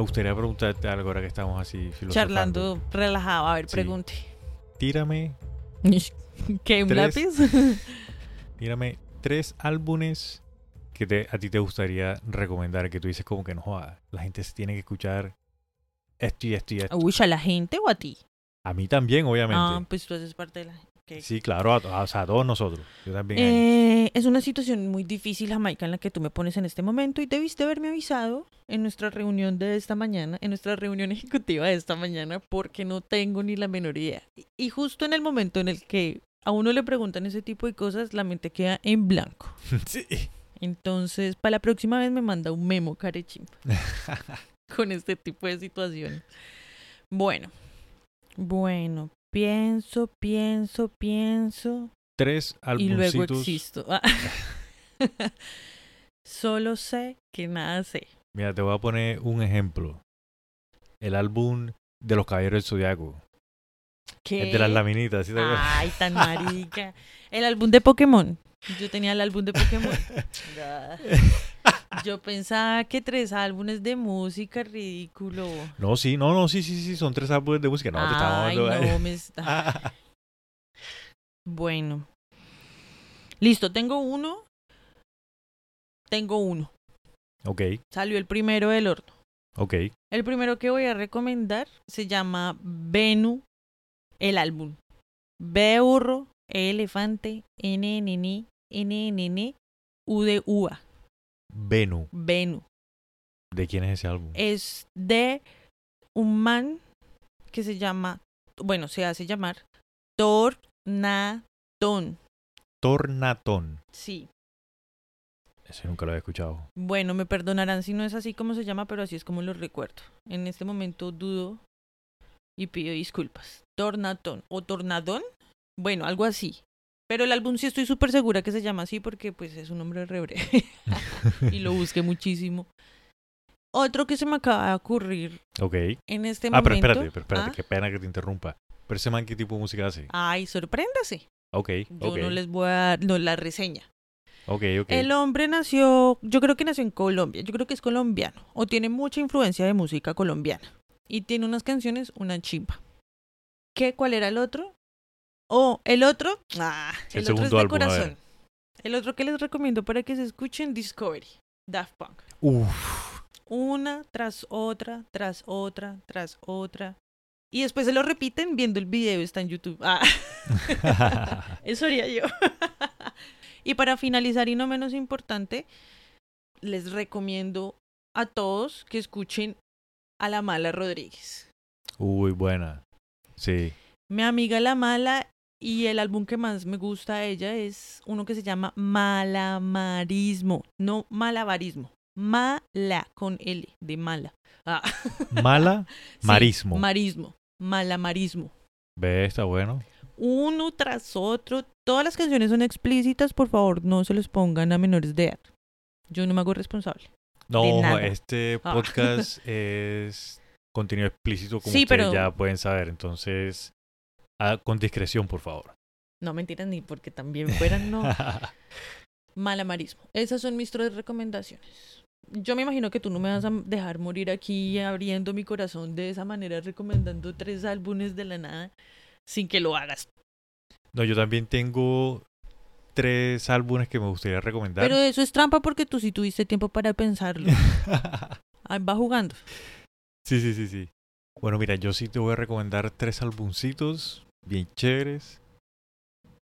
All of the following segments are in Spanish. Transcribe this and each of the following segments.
Me gustaría preguntarte algo ahora que estamos así. Charlando relajado. A ver, Sí. pregunte. Tírame, ¿Qué, un Tres. lápiz? tírame tres álbumes que te, a ti te gustaría recomendar, que tú dices como que no joda, la gente se tiene que escuchar esto y esto y esto. Uy, ¿a la gente o a ti? A mí también, Ah, obviamente. pues tú haces parte de la gente. Sí, claro, a, todos nosotros. Yo también. ahí. Eh, es una situación muy difícil, Jamaica, en la que tú me pones en este momento y debiste haberme avisado en nuestra reunión de esta mañana, en nuestra reunión ejecutiva de esta mañana, porque no tengo ni la menor idea. Y- Y justo en el momento en el que a uno le preguntan ese tipo de cosas, la mente queda en blanco. sí. Entonces, para la próxima vez me manda un memo, carechimpa, con este tipo de situaciones. Bueno, bueno, pienso, pienso, pienso. Tres y luego álbumcitos. existo. Solo sé que nada sé. Mira, te voy a poner un ejemplo. El álbum de los Caballeros del Zodiaco. ¿Qué? El de las laminitas, ¿sí? Ay, tan marica. El álbum de Pokémon. Yo tenía el álbum de Pokémon. Yo pensaba que tres álbumes de música, ridículo. No, sí, no, no, sí, sí, sí, son tres álbumes de música. No, te estaba no, me está... Bueno. Listo, tengo uno. Tengo uno. ok, Salió el primero del horno. ok. El primero que voy a recomendar se llama Venu, el álbum. B de burro, E elefante, N N N, N N N, U de uva. Venu. Venu. ¿De quién es ese álbum? Es de un man que se llama, bueno, se hace llamar Tornatón. Tornatón. Sí. Ese nunca lo había escuchado. Bueno, me perdonarán si no es así como se llama, pero así es como lo recuerdo. En este momento dudo y pido disculpas. Tornatón o Tornadón, bueno, algo así. Pero el álbum sí estoy súper segura que se llama así porque pues es un nombre re breve y lo busqué muchísimo. Otro que se me acaba de ocurrir Ok. en este Ah, pero momento. espérate, pero espérate, ¿Ah? qué pena que te interrumpa. Pero ese man, ¿qué tipo de música hace? Ay, sorpréndase. Ok, Yo ok. no les voy a dar no, la reseña. Ok, ok. El hombre nació, yo creo que nació en Colombia, yo creo que es colombiano, o tiene mucha influencia de música colombiana. Y tiene unas canciones, una chimpa. ¿Qué? ¿Cuál era el otro? Oh, el otro, ah, El el, otro es de álbum, corazón. El otro que les recomiendo para que se escuchen, Discovery, Daft Punk. Uf. Una tras otra, tras otra, tras otra. Y después se lo repiten viendo el video, está en YouTube. Ah. Eso haría yo. y para finalizar, y no menos importante, les recomiendo a todos que escuchen a la Mala Rodríguez. Uy, buena. Sí. Mi amiga La Mala y el álbum que más me gusta a ella es uno que se llama Malamarismo, no malabarismo. Mala con L de mala. Ah, Mala, sí, marismo. marismo. Malamarismo. Ve, está bueno. uno tras otro. Todas las canciones son explícitas, por favor, no se los pongan a menores de edad. Yo no me hago responsable. No, este Ah. podcast es contenido explícito, como Sí, ustedes pero- ya pueden saber. Entonces, con discreción, por favor. No mentiras ni porque también fueran, no. Malamarismo. Esas son mis tres recomendaciones. Yo me imagino que tú no me vas a dejar morir aquí abriendo mi corazón de esa manera, recomendando tres álbumes de la nada sin que lo hagas. no, yo también tengo tres álbumes que me gustaría recomendar. Pero eso es trampa porque tú sí tuviste tiempo para pensarlo. Va jugando. sí, sí, sí, sí. Bueno, mira, yo sí te voy a recomendar tres álbumcitos bien chéveres.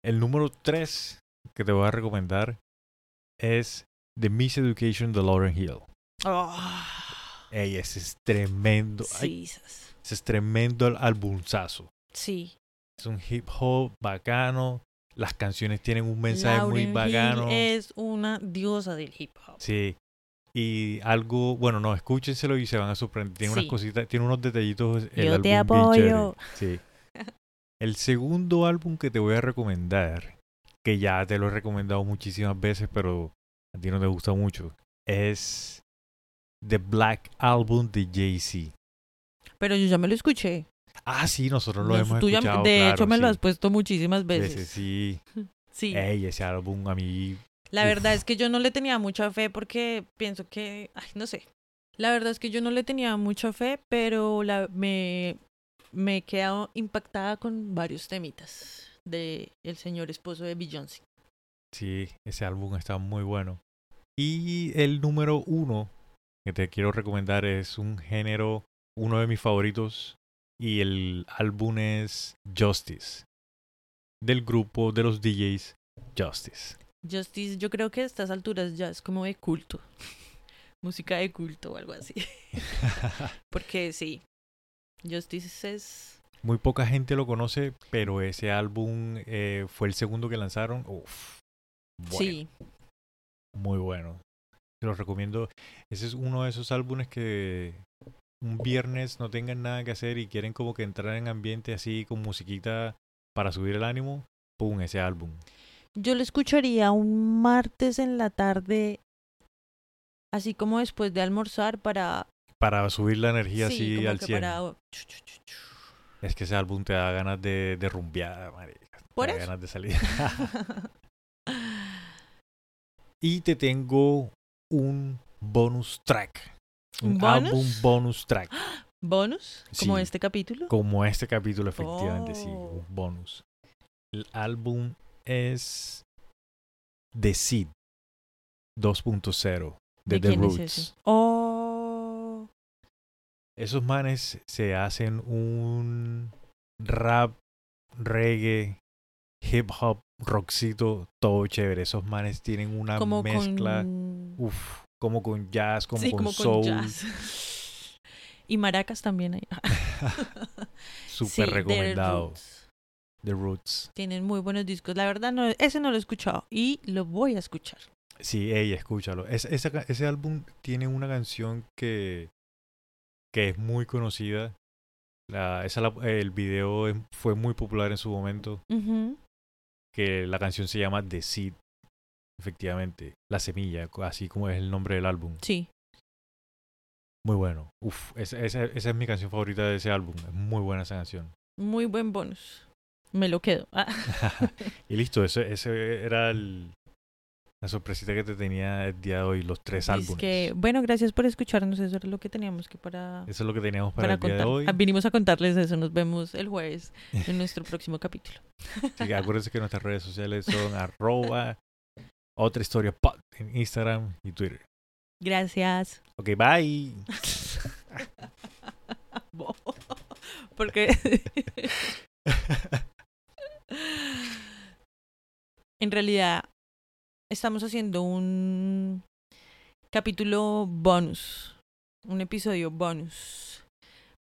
El número tres que te voy a recomendar es The Miss Education de Lauren Hill. Ah, Ey, ese es tremendo. Ay, ese es tremendo al- albumzazo. sí. Es un hip hop bacano. Las canciones tienen un mensaje muy Hill bacano. es una diosa del hip hop. Sí. Y algo, bueno, no, escúchenselo y se van a sorprender. Tiene Sí. unas cositas, tiene unos detallitos. El Yo te apoyo. Sí. El segundo álbum que te voy a recomendar, que ya te lo he recomendado muchísimas veces, pero a ti no te gusta mucho, es The Black Album de Jay-Z. Pero yo ya me lo escuché. Ah, sí, nosotros lo hemos tú ya- escuchado. de claro, hecho, me lo has puesto muchísimas veces. Sí. Sí. Ey, ese álbum a mí. La uf. verdad es que yo no le tenía mucha fe porque pienso que, ay, no sé. La verdad es que yo no le tenía mucha fe, pero la, me, me he quedado impactada con varios temitas de el señor esposo de Beyoncé. Sí, ese álbum está muy bueno. Y el número uno que te quiero recomendar es un género, uno de mis favoritos, y el álbum es Justice, del grupo de los DJs Justice. Justice, yo creo que a estas alturas ya es como de culto. Música de culto o algo así. Porque sí, Justice es... Muy poca gente lo conoce, pero ese álbum eh, fue el segundo que lanzaron. Uf, bueno, Sí, muy bueno. Te lo recomiendo. Ese es uno de esos álbumes que un viernes no tengan nada que hacer y quieren como que entrar en ambiente así con musiquita para subir el ánimo. Pum, ese álbum. yo lo escucharía un martes en la tarde, así como después de almorzar para... Para subir la energía sí, así al que 100. para... Es que ese álbum te da ganas de, de rumbear, marica. Te ¿Por da eso? ganas de salir. y te tengo un bonus track. Un álbum bonus track. ¿Bonus? Como Sí. este capítulo. Como este capítulo, efectivamente, sí. Oh. Un bonus. El álbum es The Seed 2.0 de, ¿De The es Roots. Oh, Esos manes se hacen un rap, reggae, hip hop, rockcito, todo chévere. Esos manes tienen una como mezcla, con... uff, como con jazz, como sí, con como soul, con jazz. y maracas también hay. súper Sí, recomendado. The Roots. Tienen muy buenos discos. La verdad, no, ese no lo he escuchado y lo voy a escuchar. Sí, ey, escúchalo. Es- esa ca- ese álbum tiene una canción que, que es muy conocida. La, esa la- el video es- fue muy popular en su momento. Que la canción se llama The Seed. Efectivamente, la semilla, así como es el nombre del álbum. Sí. Muy bueno. Uf, esa, esa- esa es mi canción favorita de ese álbum. Es muy buena esa canción. Muy buen bonus. Me lo quedo. Ah. y listo, ese, ese era el, la sorpresita que te tenía el día de hoy, los tres Es álbumes. que, bueno, gracias por escucharnos. Eso era lo que teníamos que para, Eso es lo que teníamos para, para el día de contar. hoy. Ah, Vinimos a contarles eso. Nos vemos el jueves en nuestro próximo capítulo. Que acuérdense que nuestras redes sociales son arroba otra historia pod en Instagram y Twitter. Gracias. Ok, bye. Porque en realidad estamos haciendo un capítulo bonus, un episodio bonus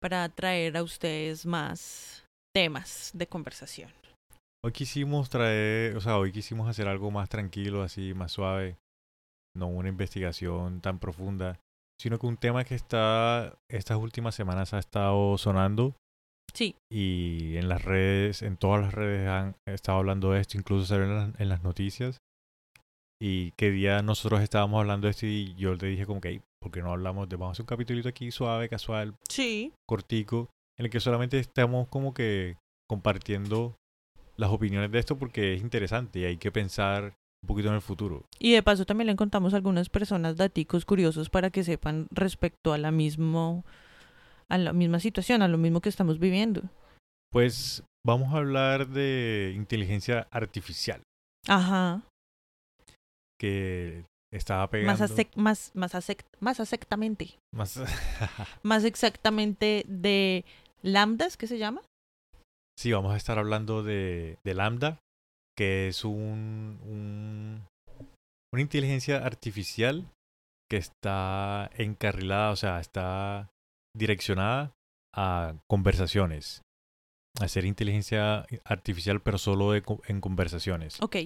para traer a ustedes más temas de conversación. Hoy quisimos traer, o sea, hoy quisimos hacer algo más tranquilo, así, más suave. No una investigación tan profunda, sino que un tema que está, estas últimas semanas ha estado sonando Sí, y en las redes, en todas las redes han estado hablando de esto, incluso salió en las, en las noticias. Y qué día nosotros estábamos hablando de esto y yo le dije como que, "Ey, ¿por qué no hablamos de, vamos a hacer un capítulito aquí suave, casual, sí, cortico, en el que solamente estamos como que compartiendo las opiniones de esto porque es interesante y hay que pensar un poquito en el futuro. y de paso también le contamos a algunas personas daticos curiosos para que sepan respecto a la mismo a la misma situación, a lo mismo que estamos viviendo. Pues vamos a hablar de inteligencia artificial Ajá. Que estaba pegando Más, asec- más, más, asec- más exactamente. más- Más exactamente de lambdas, ¿qué se llama? Sí, vamos a estar hablando de, de Lambda, que es un, un- una inteligencia artificial que está encarrilada, o sea, está direccionada a conversaciones. A hacer inteligencia artificial, pero solo de en conversaciones. Ok.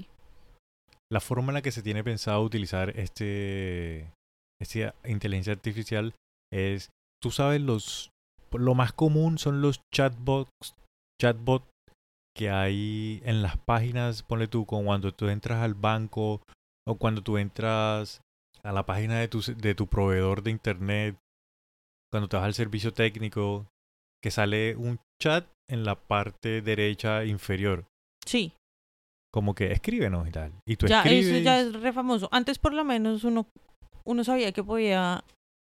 La forma en la que se tiene pensado utilizar este, esta inteligencia artificial es, tú sabes, los lo más común son los chatbots, chatbot que hay en las páginas, ponle tú, cuando tú entras al banco o cuando tú entras a la página de tu, de tu proveedor de internet, cuando te vas al servicio técnico, que sale un chat en la parte derecha inferior, Sí. Como que escríbenos y tal. Y tú Ya, escribes. eso ya es re famoso. Antes por lo menos uno, uno sabía que podía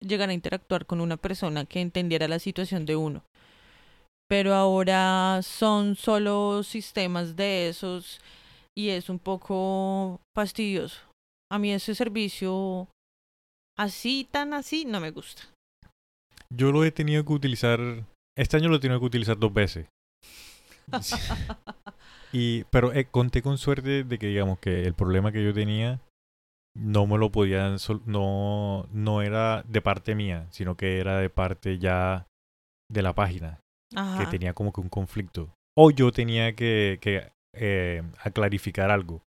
llegar a interactuar con una persona que entendiera la situación de uno. Pero ahora son solo sistemas de esos y es un poco fastidioso. A mí ese servicio así, tan así, no me gusta. Yo lo he tenido que utilizar, este año lo he tenido que utilizar dos veces. Y, pero eh, conté con suerte de que, digamos, que el problema que yo tenía no me lo podían, no, no era de parte mía, sino que era de parte ya de la página, que tenía como que un conflicto. O yo tenía que, que eh, a clarificar algo.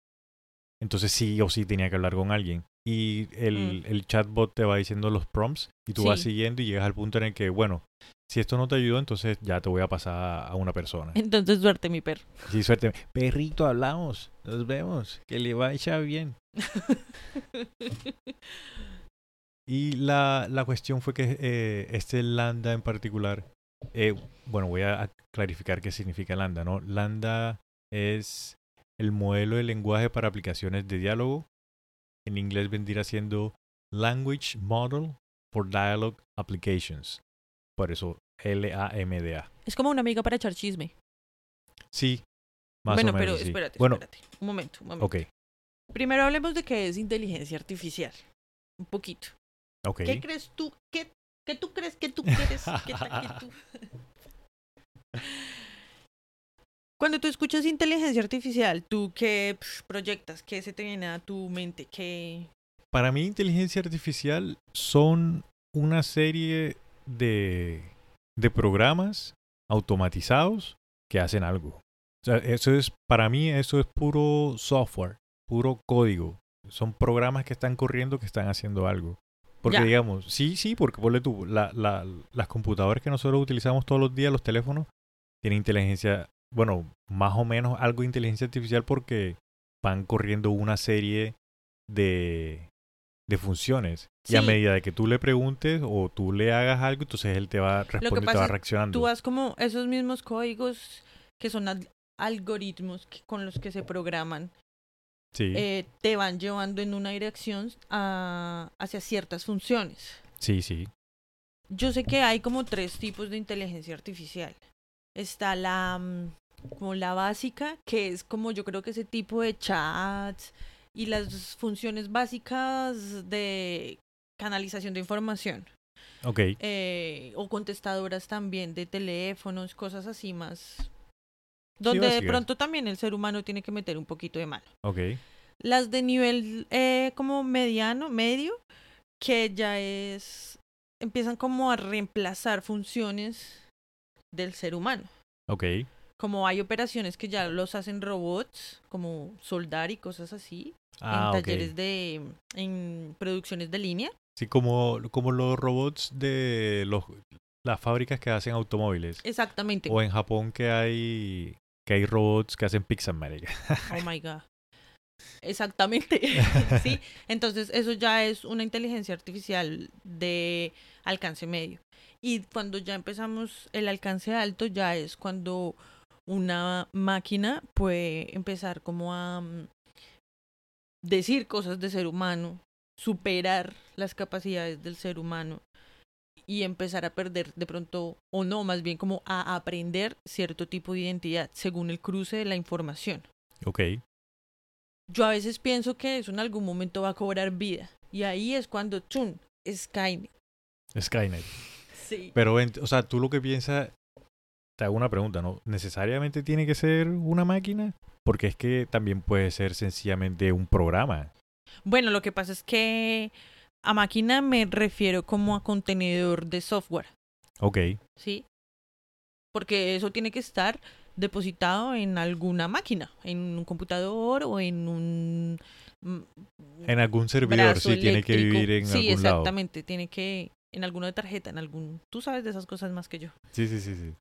Entonces sí o sí tenía que hablar con alguien. Y el, Mm. el chatbot te va diciendo los prompts y tú vas siguiendo y llegas al punto en el que, bueno, si esto no te ayudó, entonces ya te voy a pasar a una persona. Entonces suerte, mi perro. Sí, suerte. Perrito, hablamos. Nos vemos. Que le vaya bien. Y la, la cuestión fue que eh, este lambda en particular, eh, bueno, voy a clarificar qué significa lambda, ¿no? Lambda es el modelo de lenguaje para aplicaciones de diálogo. En inglés vendría siendo Language Model for Dialogue Applications. Por eso L-A-M-D-A. Es como una amiga para echar chisme. Sí, más bueno, o menos. pero sí. espérate, Bueno, espérate. Un momento, un momento. ok, Primero hablemos de qué es inteligencia artificial. Un poquito. ok. ¿Qué crees tú? ¿Qué, qué tú crees que tú quieres? ¿Qué tú? Cuando tú escuchas inteligencia artificial, ¿tú qué proyectas? ¿Qué se te viene a tu mente? ¿Qué... Para mí, inteligencia artificial son una serie de, de programas automatizados que hacen algo. O sea, eso es, para mí, eso es puro software, puro código. Son programas que están corriendo que están haciendo algo. Porque Ya. digamos, sí, sí, porque ponle tú, la, la, las computadoras que nosotros utilizamos todos los días, los teléfonos, tienen inteligencia, bueno, más o menos algo de inteligencia artificial porque van corriendo una serie de, de funciones. Y a medida de que tú le preguntes o tú le hagas algo, entonces él te va respondiendo, te va reaccionando. Tú vas como esos mismos códigos que son al- algoritmos que- con los que se programan, sí, eh, te van llevando en una dirección a- hacia ciertas funciones. sí, sí. Yo sé que hay como tres tipos de inteligencia artificial. Está la mm, como la básica, que es como yo creo que ese tipo de chats y las funciones básicas de canalización de información. Ok, eh, o contestadoras también de teléfonos, cosas así más. Donde de pronto también el ser humano tiene que meter un poquito de mano. ok. Las de nivel eh, como mediano, medio, que ya es. empiezan como a reemplazar funciones del ser humano. Ok, Como hay operaciones que ya los hacen robots, como soldar y cosas así, ah, en ok. talleres de. en producciones de línea. Sí, como, como los robots de los, las fábricas que hacen automóviles. Exactamente. O en Japón que hay que hay robots que hacen pizza, marica. Oh my god. Exactamente. sí. Entonces, eso ya es una inteligencia artificial de alcance medio. Y cuando ya empezamos el alcance alto, ya es cuando una máquina puede empezar como a mm, decir cosas de ser humano, superar las capacidades del ser humano y empezar a perder de pronto, o no, más bien como a aprender cierto tipo de identidad según el cruce de la información. Ok, Yo a veces pienso que eso en algún momento va a cobrar vida. Y ahí es cuando, chun, Skynet. Skynet. Sí. Pero, o sea, tú lo que piensas, te hago una pregunta, ¿no? ¿Necesariamente tiene que ser una máquina? Porque es que también puede ser sencillamente un programa. Bueno, lo que pasa es que a máquina me refiero como a contenedor de software, Ok, ¿sí? Porque eso tiene que estar depositado en alguna máquina, en un computador o en un... mm, en algún servidor sí tiene que vivir en sí, algún lado. exactamente, tiene que en alguna tarjeta, en algún... Tú sabes de esas cosas más que yo. Sí, sí, sí, sí.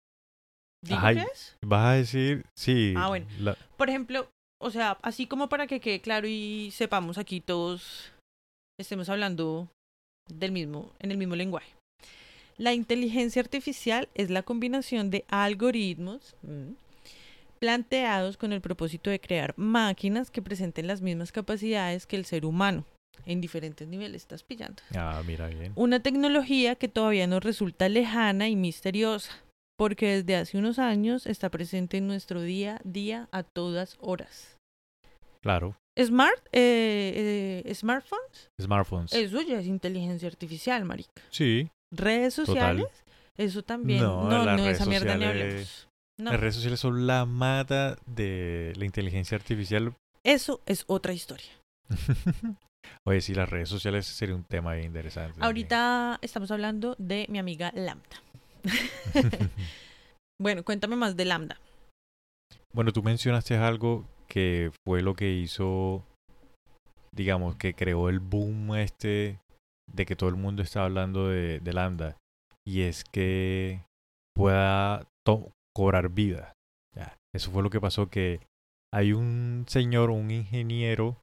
¿Digo Ay. qué es? Vas a decir, sí. Ah, bueno. la- Por ejemplo, o sea, así como para que quede claro y sepamos aquí todos, estemos hablando del mismo, en el mismo lenguaje. La inteligencia artificial es la combinación de algoritmos mm, planteados con el propósito de crear máquinas que presenten las mismas capacidades que el ser humano. en diferentes niveles, estás pillando. Ah, mira bien. Una tecnología que todavía nos resulta lejana y misteriosa, porque desde hace unos años está presente en nuestro día a día a todas horas. Claro. Smart, eh, eh, smartphones, Smartphones. eso ya es inteligencia artificial, marica. Sí. Redes Total. sociales, eso también. No, No, no, esa mierda ni. No, Las redes sociales son la mata de la inteligencia artificial. eso es otra historia. Oye, sí, las redes sociales sería un tema bien interesante. también. Ahorita estamos hablando de mi amiga Lambda. bueno, cuéntame más de Lambda. Bueno, tú mencionaste algo que fue lo que hizo, digamos, que creó el boom este de que todo el mundo está hablando de, Lambda. Y es que pueda cobrar vida. Eso fue lo que pasó, que hay un señor, un ingeniero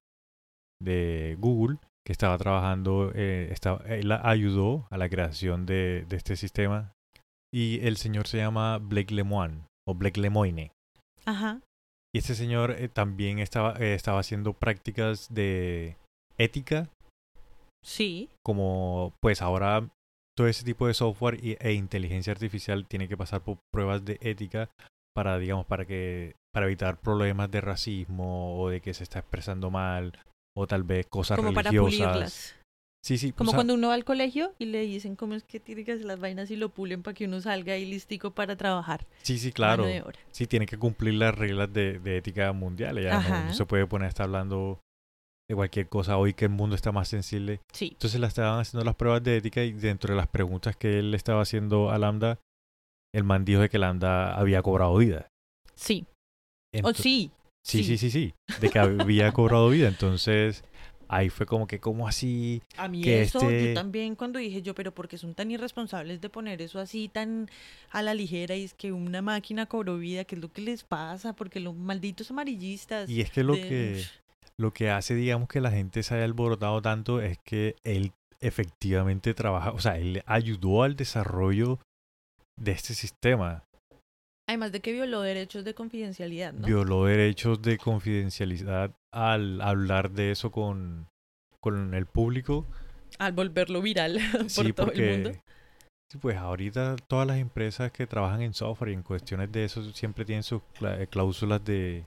de Google que estaba trabajando, eh, él ayudó a la creación de este sistema. Y el señor se llama Blake Lemoine, o Blake Lemoine. Ajá. Y este señor eh, también estaba, eh, estaba haciendo prácticas de ética, Sí. como pues ahora todo ese tipo de software y- e inteligencia artificial tiene que pasar por pruebas de ética para, digamos, para que para evitar problemas de racismo o de que se está expresando mal o tal vez cosas Como para religiosas. pulirlas. Sí, sí, Como o sea, cuando uno va al colegio y le dicen cómo es que tiene que hacer las vainas y lo pulen para que uno salga ahí listico para trabajar. sí, sí, claro. Sí, tiene que cumplir las reglas de, de ética mundial. Ya no, se puede poner a estar hablando de cualquier cosa hoy que el mundo está más sensible. Sí. Entonces le estaban haciendo las pruebas de ética y dentro de las preguntas que él le estaba haciendo a Lambda, el man dijo de que Lambda había cobrado vida. Sí. O Ento- sí. sí, sí, sí. sí, sí, de que había cobrado vida. Entonces ahí fue como que, ¿cómo así? A mí que eso, este- yo también cuando dije yo, pero porque son tan irresponsables de poner eso así tan a la ligera y es que una máquina cobró vida, ¿qué es lo que les pasa? Porque los malditos amarillistas. Y es que lo de- que, lo que hace, digamos, que la gente se haya alborotado tanto es que él efectivamente trabaja, o sea, él ayudó al desarrollo de este sistema. Además de que violó derechos de confidencialidad, ¿no? violó derechos de confidencialidad al hablar de eso con, con el público. Al volverlo viral por sí, todo porque el mundo. pues ahorita todas las empresas que trabajan en software y en cuestiones de eso siempre tienen sus eh, cláusulas de,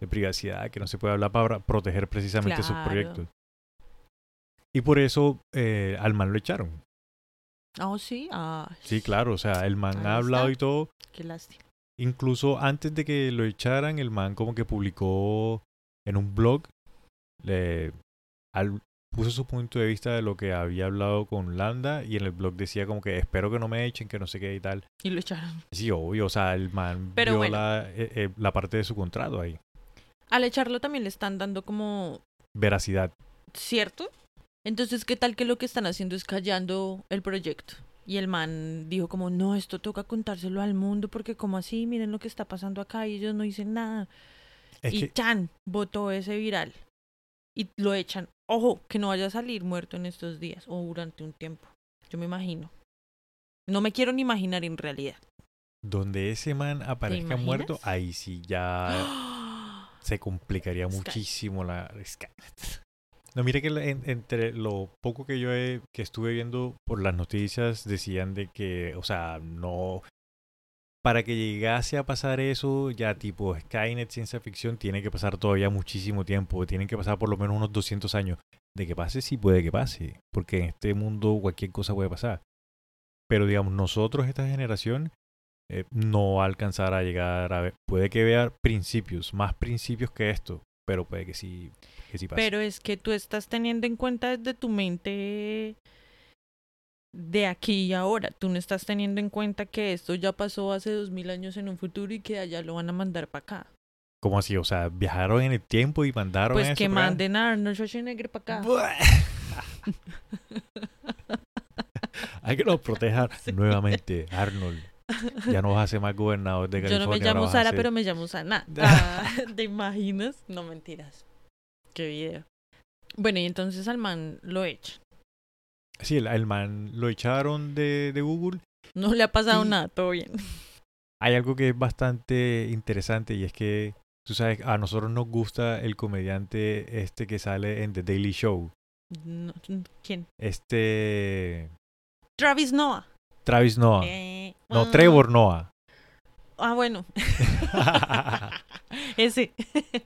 de privacidad que no se puede hablar para proteger precisamente sus proyectos. Y por eso eh, al man lo echaron. Oh, sí. Ah, Sí, claro, o sea, el man ha hablado está. y todo, qué lástima. Incluso antes de que lo echaran, el man como que publicó en un blog, le, al- puso su punto de vista de lo que había hablado con Lambda y en el blog decía como que espero que no me echen, que no sé qué y tal. Y lo echaron. Sí, obvio, o sea, el man Pero bueno. viola eh, eh, la parte de su contrato ahí. Al echarlo también le están dando como Veracidad. ¿cierto? Entonces, ¿qué tal que lo que están haciendo es callando el proyecto? Y el man dijo como, no, esto toca contárselo al mundo porque como así, miren lo que está pasando acá y ellos no dicen nada. Es y que, Chan votó ese viral. Y lo echan. Ojo, que no vaya a salir muerto en estos días o durante un tiempo. Yo me imagino. No me quiero ni imaginar en realidad. donde ese man aparezca muerto, ahí sí ya se complicaría Sky. muchísimo la Skynet. No, mire que en- entre lo poco que yo he, que estuve viendo por las noticias decían de que, o sea, no para que llegase a pasar eso, ya tipo Skynet ciencia ficción tiene que pasar todavía muchísimo tiempo, tienen que pasar por lo menos unos 200 años. De que pase sí puede que pase, porque en este mundo cualquier cosa puede pasar. Pero digamos, nosotros esta generación eh, no va a alcanzar a llegar a ver, puede que vea principios, más principios que esto, pero puede que sí, que sí pase. Pero es que tú estás teniendo en cuenta desde tu mente de aquí y ahora. Tú no estás teniendo en cuenta que esto ya pasó hace dos mil años en un futuro y que allá lo van a mandar para acá. ¿Cómo así? O sea, viajaron en el tiempo y mandaron Pues eso que para manden a Arnold Schwarzenegger para acá. Hay que nos proteja Sí. nuevamente, Arnold. Ya no vas a ser más gobernador de Yo California. no me llamo Sara, pero me llamo Sana. Ah, ¿Te imaginas? No mentiras. Qué video. Bueno, y entonces al man lo echan. Sí, el, el man lo echaron de, de Google. No le ha pasado nada, todo bien. Hay algo que es bastante interesante y es que, tú sabes, a nosotros nos gusta el comediante este que sale en The Daily Show. No, ¿Quién? Este. Travis Noah. Travis Noah. Eh, No, ah. Trevor Noah. Ah, bueno. Ese.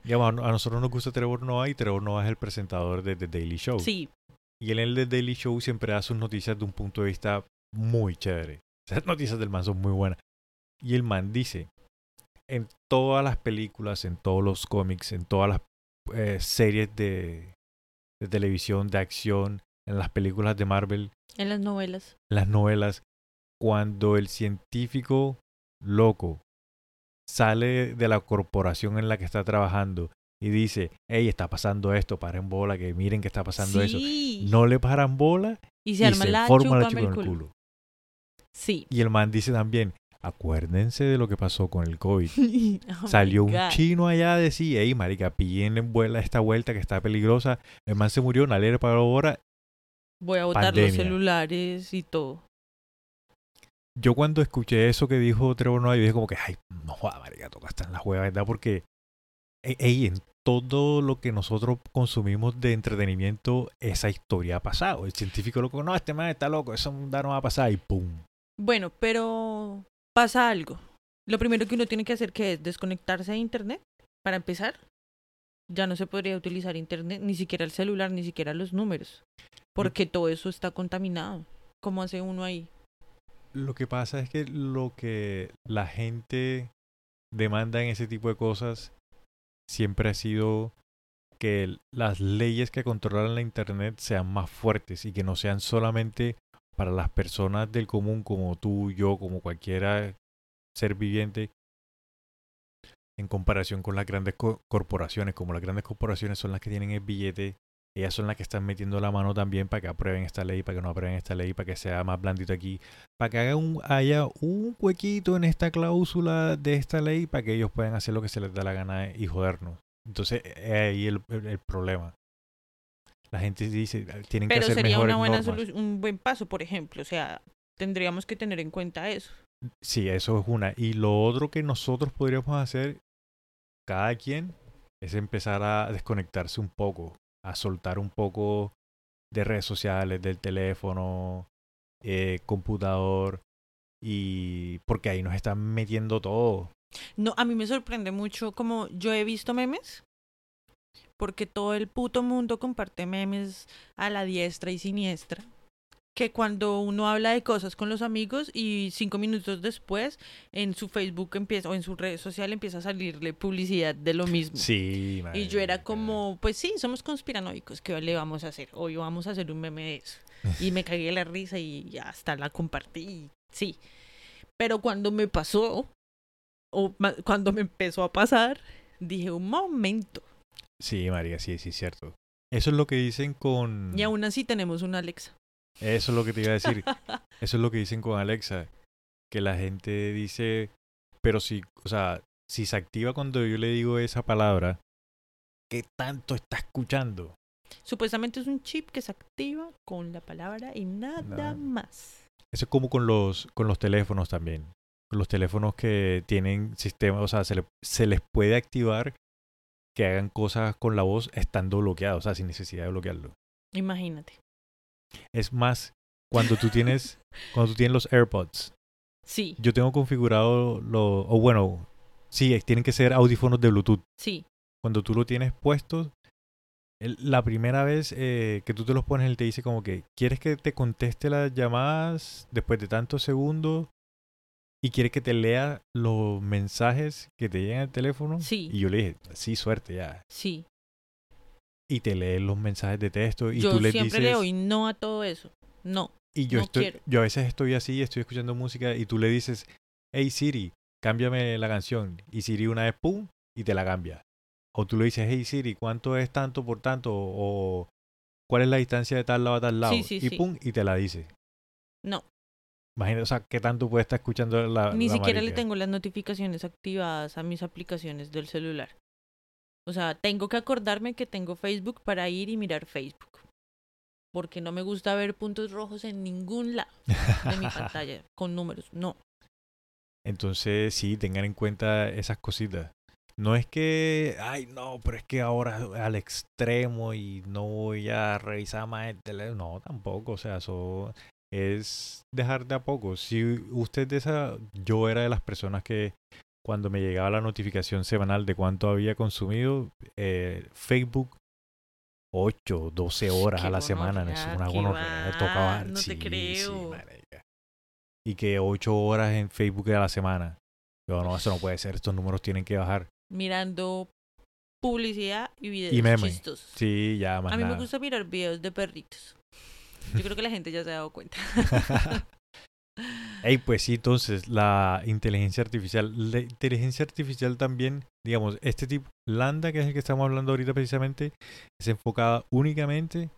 Digamos, a nosotros nos gusta Trevor Noah y Trevor Noah es el presentador de The Daily Show. Sí. Y él en el The Daily Show siempre da sus noticias de un punto de vista muy chévere. Esas noticias del man son muy buenas. Y el man dice, en todas las películas, en todos los cómics, en todas las eh, series de, de televisión, de acción, en las películas de Marvel, En las novelas. las novelas, cuando el científico loco sale de la corporación en la que está trabajando y dice, hey, está pasando esto, paren bola, que miren que está pasando eso. No le paran bola y y se se la forma la chupa en el culo. culo. Sí. Y el man dice también, acuérdense de lo que pasó con el COVID. Oh Salió un chino allá a decir, hey, marica, pillen en vuela esta vuelta que está peligrosa. El man se murió, nadie le pagó ahora. Voy a botar los celulares y todo. Yo cuando escuché eso que dijo Trevor Noah, yo dije como que, ay, no joda, marica, toca estar en la juega, ¿verdad? Porque, ey, ey, en todo lo que nosotros consumimos de entretenimiento, esa historia ha pasado. El científico loco, no, este man está loco, eso no va a pasar y pum. Bueno, pero pasa algo. Lo primero que uno tiene que hacer que es desconectarse de internet. Para empezar, ya no se podría utilizar internet, ni siquiera el celular, ni siquiera los números. Porque todo eso está contaminado. ¿Cómo hace uno ahí? Lo que pasa es que lo que la gente demanda en ese tipo de cosas siempre ha sido que las leyes que controlan la internet sean más fuertes y que no sean solamente para las personas del común como tú, yo, como cualquiera ser viviente en comparación con las grandes co- corporaciones, como las grandes corporaciones son las que tienen el billete, ellas son las que están metiendo la mano también para que aprueben esta ley, para que no aprueben esta ley, para que sea más blandito aquí, para que haga un, haya un huequito en esta cláusula de esta ley para que ellos puedan hacer lo que se les da la gana y jodernos. Entonces, es ahí el, el- el problema. La gente dice, tienen que Pero hacer sería una buena un buen paso, por ejemplo. O sea, tendríamos que tener en cuenta eso. Sí, eso es una. Y lo otro que nosotros podríamos hacer, cada quien, es empezar a desconectarse un poco, a soltar un poco de redes sociales, del teléfono, eh, computador, y porque ahí nos están metiendo todo. No, a mí me sorprende mucho como yo he visto memes, porque todo el puto mundo comparte memes a la diestra y siniestra, que cuando uno habla de cosas con los amigos y cinco minutos después en su Facebook empieza o en su red social empieza a salirle publicidad de lo mismo. Sí, Y yo era como, pues sí, somos conspiranoicos, ¿qué le vamos a hacer? Hoy vamos a hacer un meme de eso. Y me cagué la risa y ya hasta la compartí. Sí. Pero cuando me pasó, o cuando me empezó a pasar, dije, un momento. Sí, María, sí, sí, es cierto. Eso es lo que dicen con... Y aún así tenemos una Alexa. Eso es lo que te iba a decir. Eso es lo que dicen con Alexa. Que la gente dice, pero si, o sea, si se activa cuando yo le digo esa palabra, ¿qué tanto está escuchando? Supuestamente es un chip que se activa con la palabra y nada más. Eso es como con los, con los teléfonos también. Con los teléfonos que tienen sistemas, o sea, se, le- se les puede activar que hagan cosas con la voz estando bloqueados, o sea, sin necesidad de bloquearlo. Imagínate. Es más, cuando tú tienes, cuando tú tienes los AirPods, Sí, yo tengo configurado lo, o bueno, sí, tienen que ser audífonos de Bluetooth. sí. Cuando tú lo tienes puesto, la primera vez eh, que tú te los pones, él te dice como que, ¿quieres que te conteste las llamadas después de tantos segundos? Y quiere que te lea los mensajes que te llegan al teléfono. Sí. Y yo le dije, sí, suerte ya. Sí. Y te lee los mensajes de texto y yo tú le siempre dices... le doy no a todo eso. No. Y yo No estoy, quiero. yo a veces estoy así, estoy escuchando música y tú le dices, hey Siri, cámbiame la canción. Y Siri una vez, pum, y te la cambia. O tú le dices, hey Siri, ¿cuánto es tanto por tanto? O ¿cuál es la distancia de tal lado a tal lado? Sí, sí, y sí. pum, y te la dice. No. Imagínate, o sea, ¿qué tanto puede estar escuchando la Ni la siquiera le tengo las notificaciones activadas a mis aplicaciones del celular. O sea, tengo que acordarme que tengo Facebook para ir y mirar Facebook. Porque no me gusta ver puntos rojos en ningún lado de mi pantalla con números. No. Entonces, sí, tengan en cuenta esas cositas. no es que, ay, no, pero es que ahora al extremo y no voy a revisar más el teléfono. No, tampoco, o sea, eso es dejar de a poco. Si usted de esa, yo era de las personas que cuando me llegaba la notificación semanal de cuánto había consumido, eh, Facebook 8, 12 horas Qué a la semana, eso es una gonorrea, tocaba, no te sí, sí, creo. marica. Y que 8 horas en Facebook a la semana. Yo, no, eso no puede ser, estos números tienen que bajar. Mirando publicidad y videos Y meme. chistosos. Sí, ya más A mí me nada. gusta mirar videos de perritos. Yo creo que la gente ya se ha dado cuenta. Ey, pues sí, entonces, la inteligencia artificial. La inteligencia artificial también, digamos, este tipo, Lambda, que es el que estamos hablando ahorita precisamente, es enfocada únicamente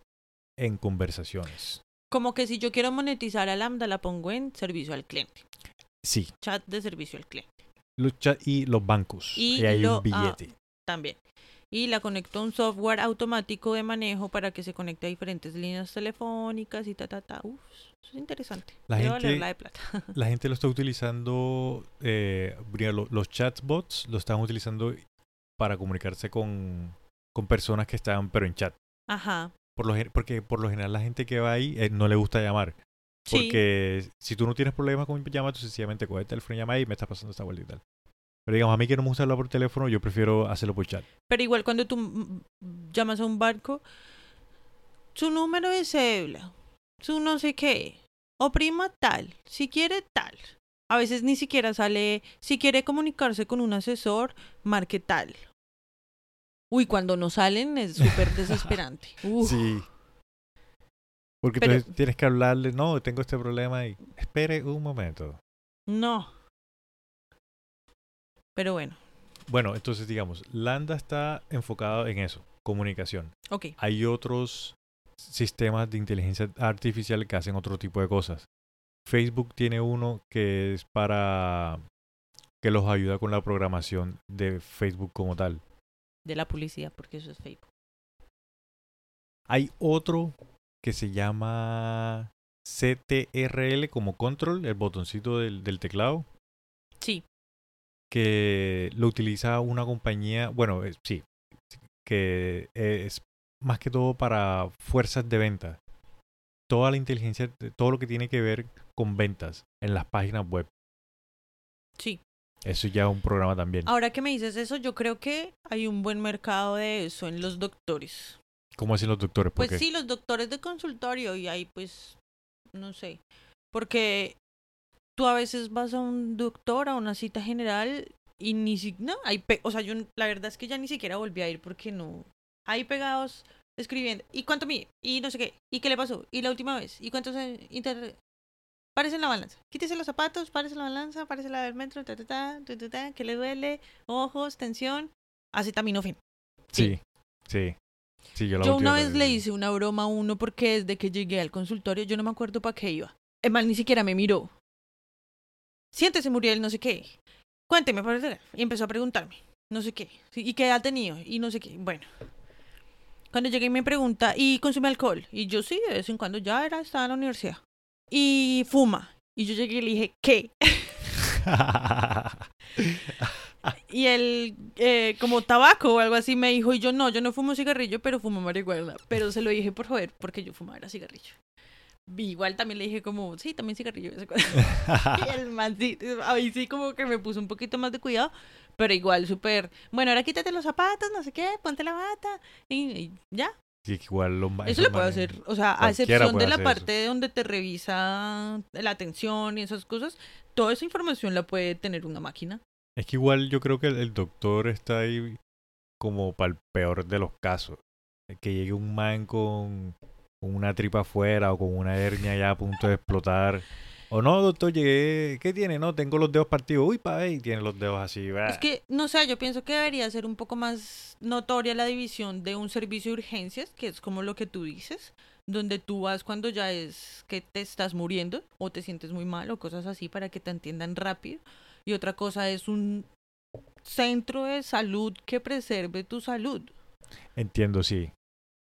en conversaciones. Como que si yo quiero monetizar a Lambda, la pongo en servicio al cliente. Sí, Chat de servicio al cliente. los chat y los bancos. Y Y, hay lo- un billete. También. Y la conecto a un software automático de manejo para que se conecte a diferentes líneas telefónicas y ta, ta, ta. Uf, eso es interesante. La gente- la de plata. La gente lo está utilizando, eh, los chatbots lo están utilizando para comunicarse con, con personas que están, pero en chat. Ajá. Por lo, porque por lo general la gente que va ahí eh, no le gusta llamar. Sí. Porque si tú no tienes problemas con mi llama, tú sencillamente coges el teléfono y llama y me está pasando esta vuelta y tal. Pero digamos, a mí que no me gusta hablar por teléfono, yo prefiero hacerlo por chat. Pero igual cuando tú llamas a un barco, su número de cédula, su no sé qué, oprima tal, si quiere tal. A veces ni siquiera sale, si quiere comunicarse con un asesor, marque tal. Uy, cuando no salen es súper desesperante. Uf. Sí. Porque Pero- tienes que hablarle, no, tengo este problema y espere un momento. No. Pero bueno, Bueno, entonces digamos, Lambda está enfocado en eso, comunicación. ok. Hay otros sistemas de inteligencia artificial que hacen otro tipo de cosas. Facebook tiene uno que es para que los ayuda con la programación de Facebook como tal. De la publicidad, porque eso es Facebook. Hay otro que se llama CTRL como control, el botoncito del, del teclado, que lo utiliza una compañía, bueno, eh, sí, que es más que todo para fuerzas de venta. Toda la inteligencia, todo lo que tiene que ver con ventas en las páginas web. sí. Eso ya es un programa también. Ahora que me dices eso, yo creo que hay un buen mercado de eso en los doctores. ¿Cómo hacen los doctores? ¿Por Pues qué? sí, los doctores de consultorio y ahí pues, no sé, porque tú a veces vas a un doctor, a una cita general y ni siquiera, no, hay pe- o sea, yo la verdad es que ya ni siquiera volví a ir porque no, ahí pegados escribiendo, ¿y cuánto mide? Y no sé qué, ¿y qué le pasó? ¿Y la última vez? ¿Y cuántos se inter... Párese en la balanza, quítese los zapatos, párese en la balanza, párese la del metro, ta, ta, ta, ta, ta, ta, ¿qué le duele? Ojos, tensión, acetaminofén. Sí, sí. Sí, yo la Yo una vez le sí. hice una broma a uno porque desde que llegué al consultorio yo no me acuerdo para qué iba. El mal ni siquiera me miró. Siéntese, Muriel, no sé qué. Cuénteme, por favor. Y empezó a preguntarme, no sé qué. ¿Y qué ha tenido? Y no sé qué. Bueno. Cuando llegué me pregunta, ¿y consume alcohol? Y yo sí, de vez en cuando ya era, estaba en la universidad. Y fuma. Y yo llegué y le dije, ¿qué? Y él, eh, como tabaco o algo así, me dijo, y yo no, yo no fumo cigarrillo, pero fumo marihuana. Pero se lo dije por joder, porque yo fumaba cigarrillo. Igual también le dije como, sí, también cigarrillo. y el man sí, ahí sí como que me puso un poquito más de cuidado, pero igual súper, bueno, ahora quítate los zapatos, no sé qué, ponte la bata, y, y ya. Sí, igual ma- Eso puedo manes- hacer, o sea, a excepción puede de la parte donde te revisa la atención y esas cosas, toda esa información la puede tener una máquina. Es que igual yo creo que el, el doctor está ahí como para el peor de los casos. Que llegue un man con, con una tripa afuera o con una hernia ya a punto de explotar. O no, doctor, llegué. ¿Qué tiene? No, tengo los dedos partidos. Uy, pa, y tiene los dedos así. bah. Es que, no sé, yo pienso que debería ser un poco más notoria la división de un servicio de urgencias, que es como lo que tú dices, donde tú vas cuando ya es que te estás muriendo o te sientes muy mal o cosas así para que te entiendan rápido. Y otra cosa es un centro de salud que preserve tu salud, Entiendo, sí.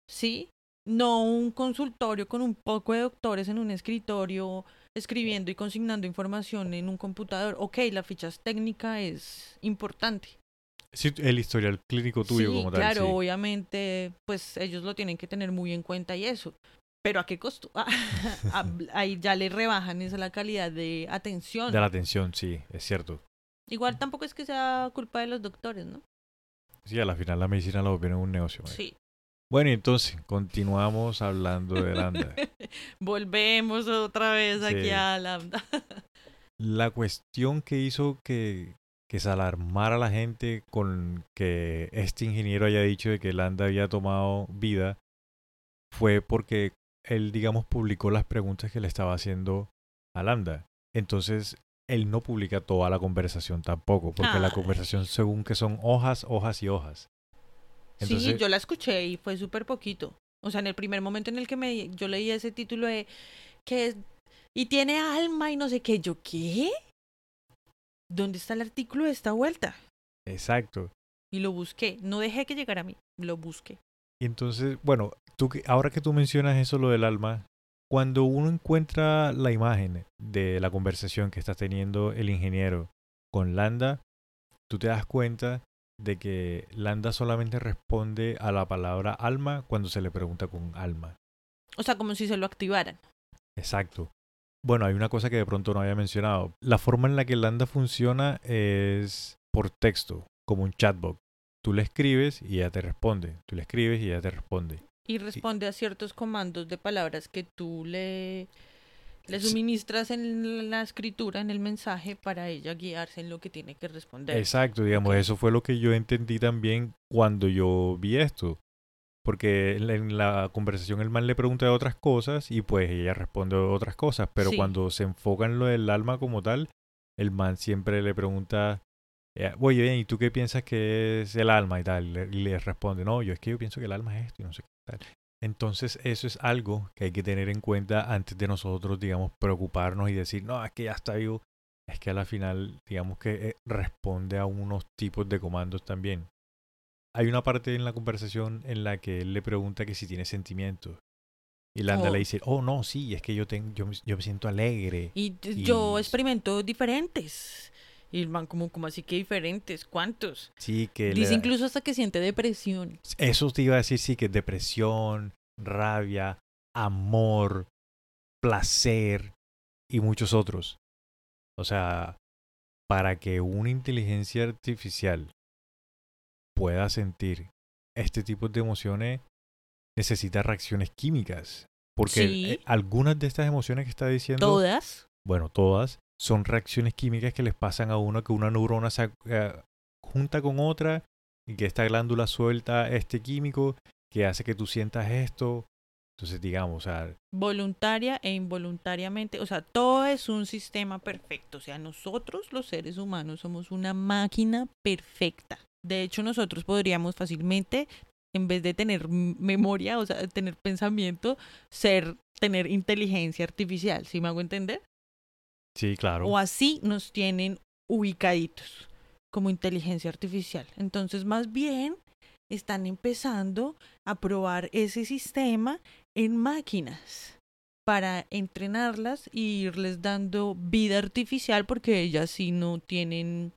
¿sí? No un consultorio con un poco de doctores en un escritorio escribiendo y consignando información en un computador. Ok, la ficha técnica es importante. Sí, el historial clínico tuyo sí, como tal. claro, sí. obviamente, pues ellos lo tienen que tener muy en cuenta y eso. Pero ¿a qué costo? Ah, ahí ya le rebajan esa la calidad de atención. De la atención, sí, es cierto. Igual tampoco es que sea culpa de los doctores, ¿no? Sí, a la final la medicina la volvieron un negocio. Sí. Bueno, entonces, continuamos hablando de Lambda. Volvemos otra vez aquí a Lambda. la cuestión que hizo que, que se alarmara la gente con que este ingeniero haya dicho de que Landa había tomado vida fue porque él, digamos, publicó las preguntas que le estaba haciendo a Landa. Entonces, él no publica toda la conversación tampoco, porque la Ay. conversación según que son hojas, hojas y hojas. Sí, yo la escuché y fue súper poquito. O sea, en el primer momento en el que me, yo leí ese título de que es, y tiene alma y no sé qué, yo, ¿qué? ¿Dónde está el artículo de esta vuelta? exacto. Y lo busqué. No dejé que llegara a mí, lo busqué. Y entonces, bueno, tú, ahora que tú mencionas eso, lo del alma, cuando uno encuentra la imagen de la conversación que está teniendo el ingeniero con Landa, tú te das cuenta de que Landa solamente responde a la palabra alma cuando se le pregunta con alma. O sea, como si se lo activaran. Exacto. Bueno, hay una cosa que de pronto no había mencionado. La forma en la que Landa funciona es por texto, como un chatbot. Tú le escribes y ella te responde. Tú le escribes y ella te responde. Y responde a ciertos comandos de palabras que tú le, le suministras en la escritura, en el mensaje, para ella guiarse en lo que tiene que responder. Exacto, digamos, eso fue lo que yo entendí también cuando yo vi esto. Porque en la, conversación el man le pregunta de otras cosas y pues ella responde de otras cosas. Pero Sí. cuando se enfoca en lo del alma como tal, el man siempre le pregunta, eh, oye, ¿y tú qué piensas que es el alma y tal? Y le responde, no, yo es que yo pienso que el alma es esto y no sé qué tal. Entonces eso es algo que hay que tener en cuenta antes de nosotros, digamos, preocuparnos y decir, no, es que ya está vivo. Es que a la final, digamos que eh, responde a unos tipos de comandos también. Hay una parte en la conversación en la que él le pregunta que si tiene sentimientos. Y Landa Oh. le dice, oh no, sí, es que yo, tengo, yo, me- yo me siento alegre. Y yo experimento diferentes. Y el man, como, como así que diferentes? ¿Cuántos? Sí, que Dice incluso hasta que siente depresión. Eso te iba a decir, sí, que es depresión, rabia, amor, placer y muchos otros. O sea, para que una inteligencia artificial pueda sentir este tipo de emociones, necesita reacciones químicas. Porque Sí. algunas de estas emociones que está diciendo, Todas. bueno, todas, son reacciones químicas que les pasan a uno, que una neurona se eh, junta con otra y que esta glándula suelta este químico que hace que tú sientas esto. Entonces, digamos, voluntaria e involuntariamente, o sea, todo es un sistema perfecto, o sea, nosotros los seres humanos somos una máquina perfecta. De hecho, nosotros podríamos fácilmente, en vez de tener memoria, o sea, tener pensamiento, ser, tener inteligencia artificial, ¿sí me hago entender? Sí, claro. O así nos tienen ubicaditos como inteligencia artificial. Entonces, más bien, están empezando a probar ese sistema en máquinas para entrenarlas y irles dando vida artificial porque ellas sí no tienen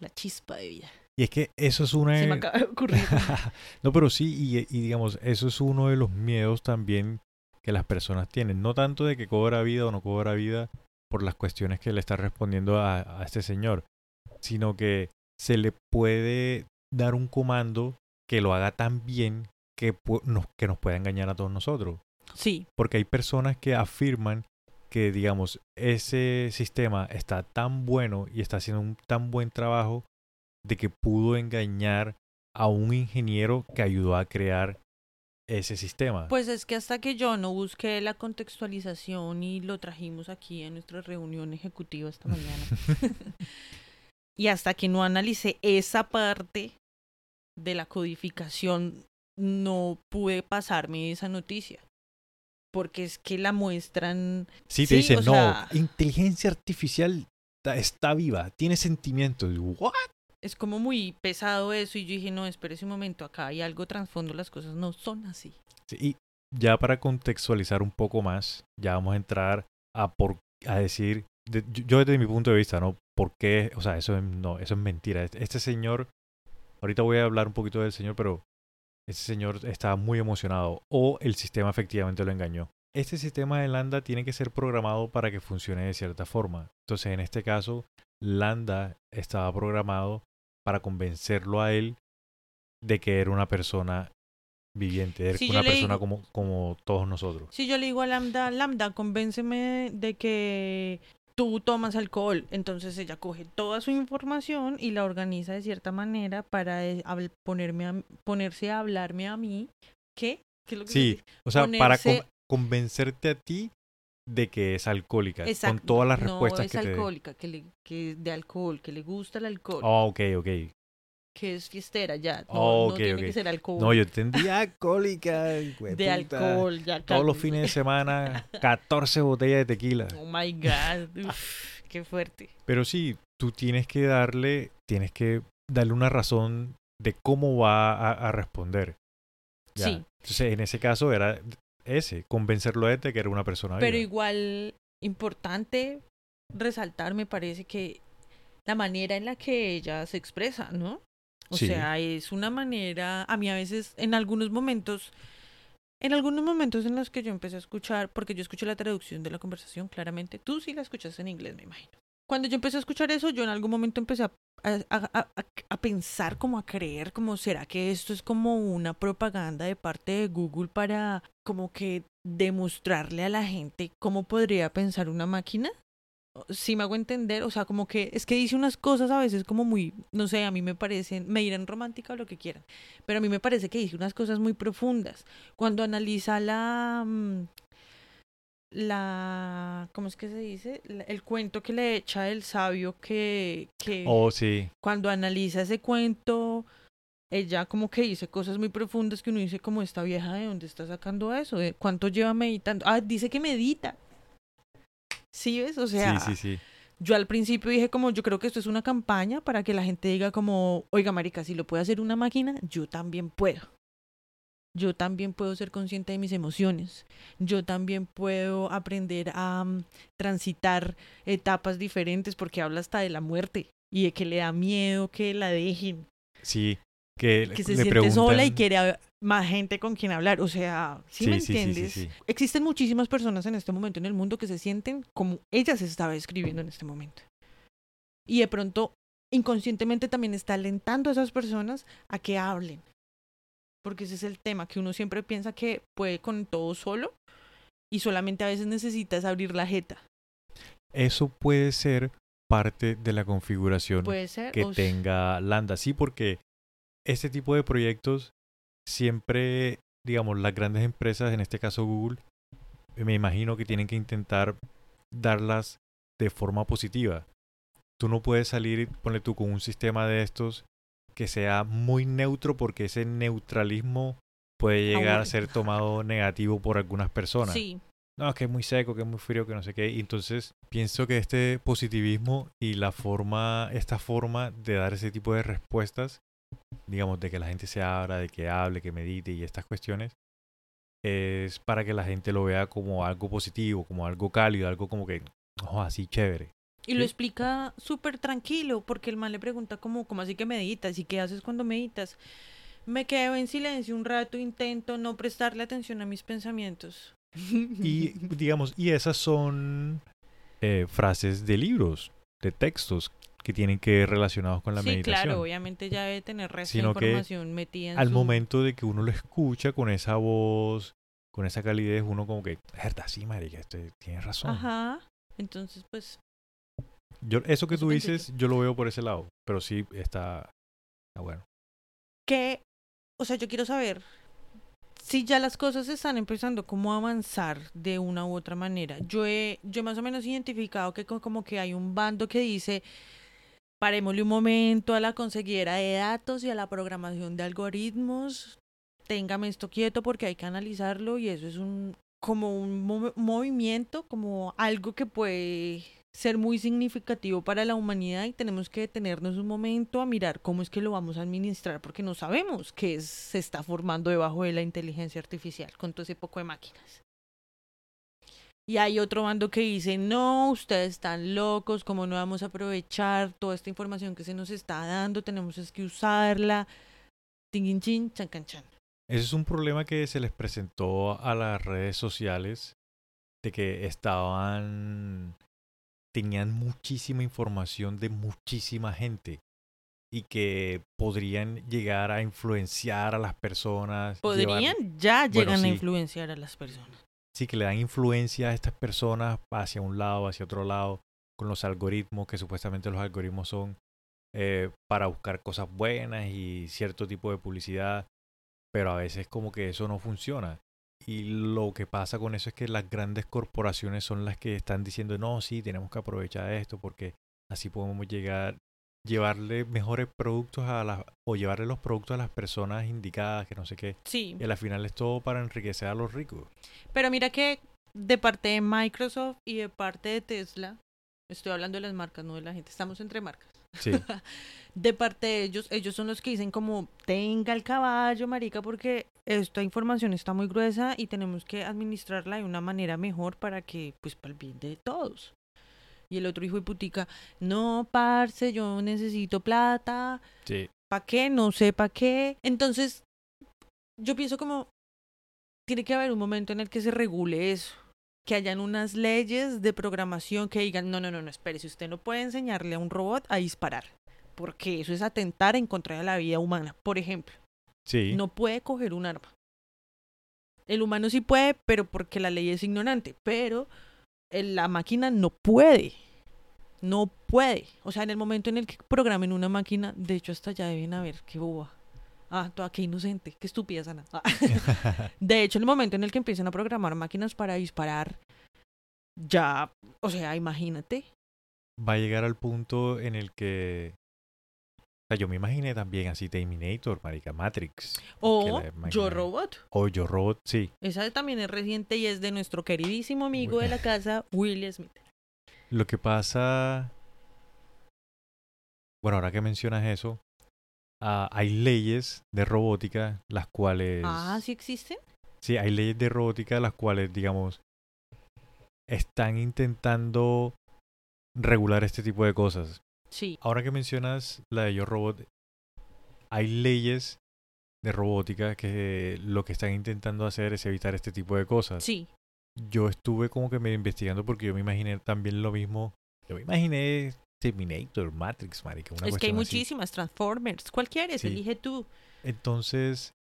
la chispa de vida. Y es que eso es una... Se me acaba de ocurrir. no, pero sí, y, y digamos, eso es uno de los miedos también que las personas tienen. No tanto de que cobra vida o no cobra vida por las cuestiones que le está respondiendo a, a este señor, sino que se le puede dar un comando que lo haga tan bien que, nos, que nos pueda engañar a todos nosotros. Sí, Porque hay personas que afirman que, digamos, ese sistema está tan bueno y está haciendo un tan buen trabajo de que pudo engañar a un ingeniero que ayudó a crear ese sistema. pues es que hasta que yo no busqué la contextualización y lo trajimos aquí en nuestra reunión ejecutiva esta mañana. y hasta que no analicé esa parte de la codificación, no pude pasarme esa noticia. Porque es que la muestran. sí, te sí, dicen, no, sea- inteligencia artificial ta- está viva, tiene sentimientos. ¿What? Es como muy pesado eso. Y yo dije, no, espérese un momento, acá hay algo trasfondo, las cosas no son así. Sí, y ya para contextualizar un poco más, ya vamos a entrar a por a decir, de- yo, desde mi punto de vista, ¿no? ¿Por qué? O sea, eso es, no, eso es mentira. Este, este señor ahorita voy a hablar un poquito del señor, pero ese señor estaba muy emocionado o el sistema efectivamente lo engañó. Este sistema de Lambda tiene que ser programado para que funcione de cierta forma. Entonces, en este caso, Lambda estaba programado para convencerlo a él de que era una persona viviente, era Si una persona digo- como, como todos nosotros. Si yo le digo a Lambda, Lambda, convénceme de que tú tomas alcohol, entonces ella coge toda su información y la organiza de cierta manera para eh, ponerme a- ponerse a hablarme a mí. ¿Qué? ¿Qué es lo que Sí, o sea, para con- convencerte a ti de que es alcohólica, con Exacto. todas las no respuestas es que te alcohólica, que, le, que de alcohol, que le gusta el alcohol, Oh, ok, ok. que es fiestera ya. No, Oh, no ok, tiene ok. que ser alcohol. No, yo entendí alcohólica. de alcohol, ya Todos los fines de semana, 14 botellas de tequila. Oh my God. Uf, qué fuerte. Pero sí, tú tienes que darle, tienes que darle una razón de cómo va a, a responder. Ya. Sí. Entonces, en ese caso era ese, convencerlo de que era una persona Pero viva. igual importante resaltar, me parece que la manera en la que ella se expresa, ¿no? O Sí. sea, es una manera, a mí a veces, en algunos momentos, en algunos momentos en los que yo empecé a escuchar, porque yo escuché la traducción de la conversación, claramente, tú sí la escuchas en inglés, me imagino. Cuando yo empecé a escuchar eso, yo en algún momento empecé a, pensar, como a creer, como será que esto es como una propaganda de parte de Google para como que demostrarle a la gente cómo podría pensar una máquina. Si me hago entender, o sea, como que es que dice unas cosas a veces como muy, no sé, a mí me parecen, me dirán romántica o lo que quieran, pero a mí me parece que dice unas cosas muy profundas. Cuando analiza la, mm, la, ¿cómo es que se dice? La- el cuento que le echa el sabio que, que Oh, sí. cuando analiza ese cuento, ella como que dice cosas muy profundas que uno dice como esta vieja de dónde está sacando eso, ¿De cuánto lleva meditando. Ah, dice que medita. ¿Sí ves? O sea, sí, sí, sí. yo al principio dije como yo creo que esto es una campaña para que la gente diga como, oiga marica, si lo puede hacer una máquina, yo también puedo. Yo también puedo ser consciente de mis emociones. Yo también puedo aprender a mm, transitar etapas diferentes porque habla hasta de la muerte y de que le da miedo que la dejen, Sí, que, que se le siente sola y quiere más gente con quien hablar. O sea, ¿sí, me Sí, sí, entiendes? sí. Existen muchísimas personas en este momento en el mundo que se sienten como ella se estaba escribiendo en este momento. Y de pronto, inconscientemente también está alentando a esas personas a que hablen. Porque ese es el tema, que uno siempre piensa que puede con todo solo y solamente a veces necesitas abrir la jeta. Eso puede ser parte de la configuración que tenga Lambda. Sí, porque este tipo de proyectos siempre, digamos, las grandes empresas, en este caso Google, me imagino que tienen que intentar darlas de forma positiva. Tú no puedes salir, ponle tú, con un sistema de estos que sea muy neutro porque ese neutralismo puede llegar a ser tomado negativo por algunas personas. Sí, No, que es muy seco, que es muy frío, que no sé qué. Y entonces pienso que este positivismo y la forma, esta forma de dar ese tipo de respuestas, digamos, de que la gente se abra, de que hable, que medite y estas cuestiones, es para que la gente lo vea como algo positivo, como algo cálido, algo como que, oh, así chévere. Y lo Sí. explica súper tranquilo, porque el man le pregunta como, ¿cómo así que meditas? ¿Y qué haces cuando meditas? Me quedo en silencio un rato, intento no prestarle atención a mis pensamientos. Y digamos, y esas son eh, frases de libros, de textos que tienen que ver relacionados con la sí, meditación. claro, obviamente ya debe tener resto de Sino que información metida en al su- momento de que uno lo escucha con esa voz, con esa calidez, uno como que, verdad, sí, marica, este, tienes razón. Ajá. Entonces, pues, Yo, eso que Eso tú dices, yo lo veo por ese lado, pero sí está, está bueno. ¿qué? O sea, yo quiero saber si ya las cosas están empezando como a avanzar de una u otra manera. Yo he, yo más o menos identificado que co- como que hay un bando que dice, parémosle un momento a la conseguidera de datos y a la programación de algoritmos, téngame esto quieto porque hay que analizarlo y eso es un como un mo- movimiento, como algo que puede ser muy significativo para la humanidad y tenemos que detenernos un momento a mirar cómo es que lo vamos a administrar porque no sabemos qué es- se está formando debajo de la inteligencia artificial con todo ese poco de máquinas. Y hay otro bando que dice, no, ustedes están locos, ¿cómo no vamos a aprovechar toda esta información que se nos está dando? Tenemos que usarla. Tinguin chin, chan can chan. Ese es un problema que se les presentó a las redes sociales de que estaban tenían muchísima información de muchísima gente y que podrían llegar a influenciar a las personas. Podrían, llevar- ya Bueno, llegan a influenciar a las personas. sí que le dan influencia a estas personas hacia un lado, hacia otro lado, con los algoritmos, que supuestamente los algoritmos son eh, para buscar cosas buenas y cierto tipo de publicidad, pero a veces como que eso no funciona. Y lo que pasa con eso es que las grandes corporaciones son las que están diciendo, no, sí, tenemos que aprovechar esto porque así podemos llegar, llevarle mejores productos a las, o llevarle los productos a las personas indicadas, que no sé qué. Sí. Y al final es todo para enriquecer a los ricos. Pero mira que de parte de Microsoft y de parte de Tesla, estoy hablando de las marcas, no de la gente, estamos entre marcas. Sí. De parte de ellos, ellos son los que dicen como, tenga el caballo, marica, porque esta información está muy gruesa y tenemos que administrarla de una manera mejor para que, pues, para el bien de todos. Y el otro hijo de putica, no, parce, yo necesito plata, Sí. ¿para qué? No sé para qué. Entonces, yo pienso como, tiene que haber un momento en el que se regule eso. Que hayan unas leyes de programación que digan, no, no, no, no, espere, si usted no puede enseñarle a un robot a disparar, porque eso es atentar en contra de la vida humana. Por ejemplo, Sí. no puede coger un arma. El humano sí puede, pero porque la ley es ignorante, pero el- la máquina no puede. No puede. O sea, en el momento en el que programen una máquina, de hecho hasta ya deben haber, qué boba. Ah, toda qué inocente, qué estúpida Sana. Ah. De hecho, en el momento en el que empiecen a programar máquinas para disparar, ya, o sea, imagínate. Va a llegar al punto en el que. O sea, yo me imaginé también así Terminator, Marica Matrix. O Yo Robot. O Yo Robot, sí. Esa también es reciente y es de nuestro queridísimo amigo de la casa, Will Smith. Lo que pasa. Bueno, ahora que mencionas eso, ah, hay leyes de robótica las cuales. Ah, ¿sí existen? Sí, hay leyes de robótica las cuales, digamos, están intentando regular este tipo de cosas. Sí. Ahora que mencionas la de Yo Robot, hay leyes de robótica que lo que están intentando hacer es evitar este tipo de cosas. Sí. Yo estuve como que medio investigando porque yo me imaginé también lo mismo. Yo me imaginé Terminator, Matrix, marica, una es que hay así. muchísimas Transformers. ¿Cuál quieres? Sí. Elige tú. Entonces,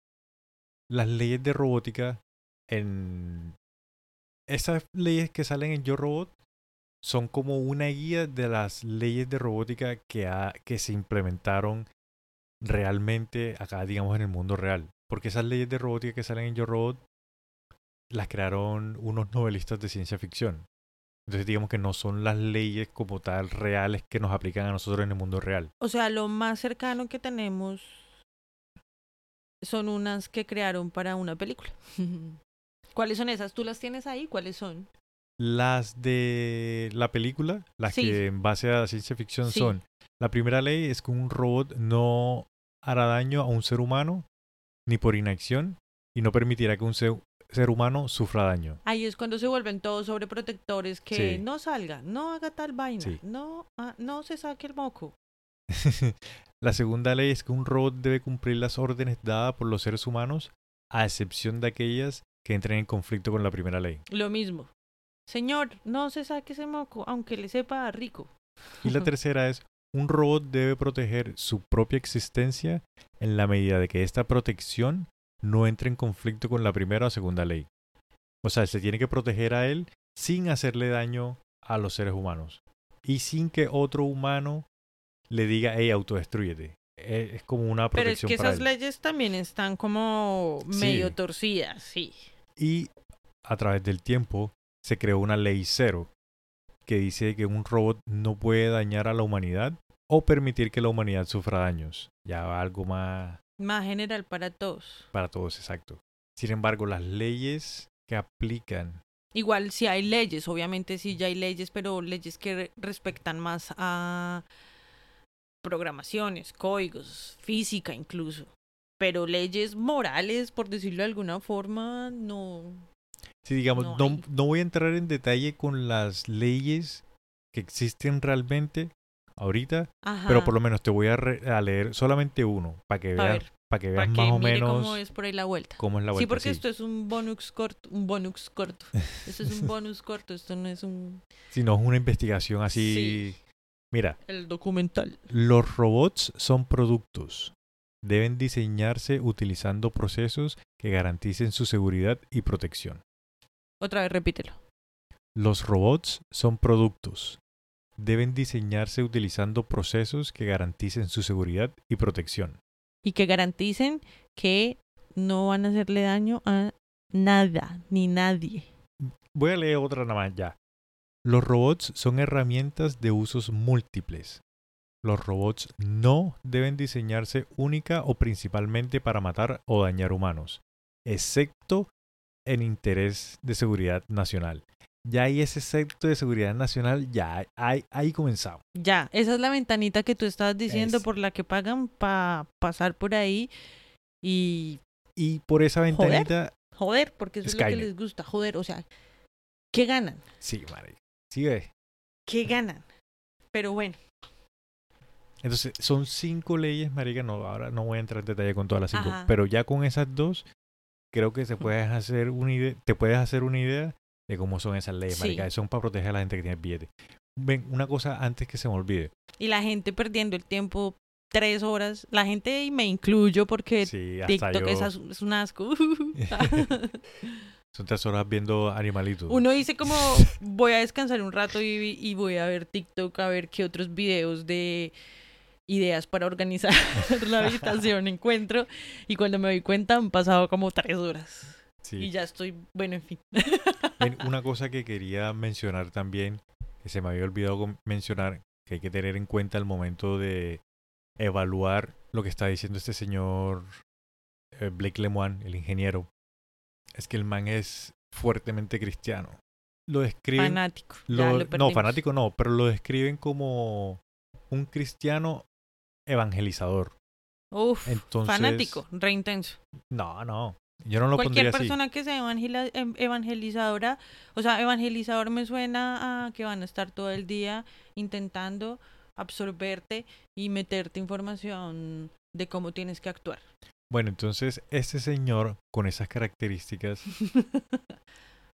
las leyes de robótica en esas leyes que salen en Yo Robot son como una guía de las leyes de robótica que, ha- que se implementaron realmente acá, digamos, en el mundo real. Porque esas leyes de robótica que salen en Yo Robot las crearon unos novelistas de ciencia ficción. Entonces, digamos que no son las leyes como tal reales que nos aplican a nosotros en el mundo real. O sea, lo más cercano que tenemos son unas que crearon para una película. ¿Cuáles son esas? ¿Tú las tienes ahí? ¿Cuáles son? Las de la película, las Sí. que en base a la ciencia ficción Sí. son, la primera ley es que un robot no hará daño a un ser humano ni por inacción y no permitirá que un ser, ser humano sufra daño. Ahí es cuando se vuelven todos sobreprotectores que Sí. no salga, no haga tal vaina, Sí. no, ah, no se saque el moco. la segunda ley es que un robot debe cumplir las órdenes dadas por los seres humanos a excepción de aquellas que entren en conflicto con la primera ley. Lo mismo. Señor, no se saque ese moco, aunque le sepa a rico. Y la tercera es, un robot debe proteger su propia existencia en la medida de que esta protección no entre en conflicto con la primera o segunda ley. O sea, se tiene que proteger a él sin hacerle daño a los seres humanos. Y sin que otro humano le diga, hey, autodestruyete. Eh, Es como una Pero es protección que para esas él. leyes también están como Sí. medio torcidas, sí. Y a través del tiempo se creó una ley cero que dice que un robot no puede dañar a la humanidad o permitir que la humanidad sufra daños. Ya algo más Más general para todos. para todos, exacto. Sin embargo, las leyes que aplican, Igual si hay leyes, obviamente sí ya hay leyes, pero leyes que re- respectan más a programaciones, códigos, física incluso. Pero leyes morales, por decirlo de alguna forma, no. Sí, digamos, No no, voy a entrar en detalle con las leyes que existen realmente ahorita, Ajá. pero por lo menos te voy a, re- a leer solamente uno para que veas, para que veas que más o menos cómo es por ahí la vuelta. cómo es la vuelta. sí, porque sí. esto es un bonus corto, un bonus corto. Esto es un bonus corto, esto no es un Si no es una investigación así. Mira, el documental. los robots son productos. Deben diseñarse utilizando procesos que garanticen su seguridad y protección. Otra vez repítelo. Los robots son productos. Deben diseñarse utilizando procesos que garanticen su seguridad y protección. Y que garanticen que no van a hacerle daño a nada ni nadie. Voy a leer otra nada más ya. Los robots son herramientas de usos múltiples. Los robots no deben diseñarse única o principalmente para matar o dañar humanos, excepto en interés de seguridad nacional. Ya hay ese excepto de seguridad nacional, ya hay, ahí comenzamos. Ya, esa es la ventanita que tú estabas diciendo Es- por la que pagan para pasar por ahí y Y por esa ventanita, joder, porque eso es lo que les gusta, joder, o sea, ¿qué ganan? sí, marica. Sí, ve. ¿Qué ganan? Pero bueno, Entonces, son cinco leyes, marica, no, ahora no voy a entrar en detalle con todas las cinco, Ajá. pero ya con esas dos, creo que se puedes hacer una idea, te puedes hacer una idea de cómo son esas leyes, Sí. marica, son para proteger a la gente que tiene billete. Ven, una cosa antes que se me olvide. y la gente perdiendo el tiempo tres horas, la gente y me incluyo porque Sí, TikTok yo. es, un asco. Son tres horas viendo animalitos. Uno dice como voy a descansar un rato y, y voy a ver TikTok a ver qué otros videos de ideas para organizar la habitación encuentro y cuando me doy cuenta han pasado como tres horas Sí. y ya estoy, bueno, en fin. Una cosa que quería mencionar también, que se me había olvidado mencionar, que hay que tener en cuenta al momento de evaluar lo que está diciendo este señor eh, Blake Lemoine, el ingeniero, es que el man es fuertemente cristiano. Lo describen... Fanático. ya lo- lo no, fanático no, pero lo describen como un cristiano evangelizador. Uf, Entonces- fanático, re intenso. No, no, yo no lo Cualquier pondría así. persona que sea em- evangelizadora, o sea, evangelizador me suena a que van a estar todo el día intentando absorberte y meterte información de cómo tienes que actuar. Bueno, entonces este señor con esas características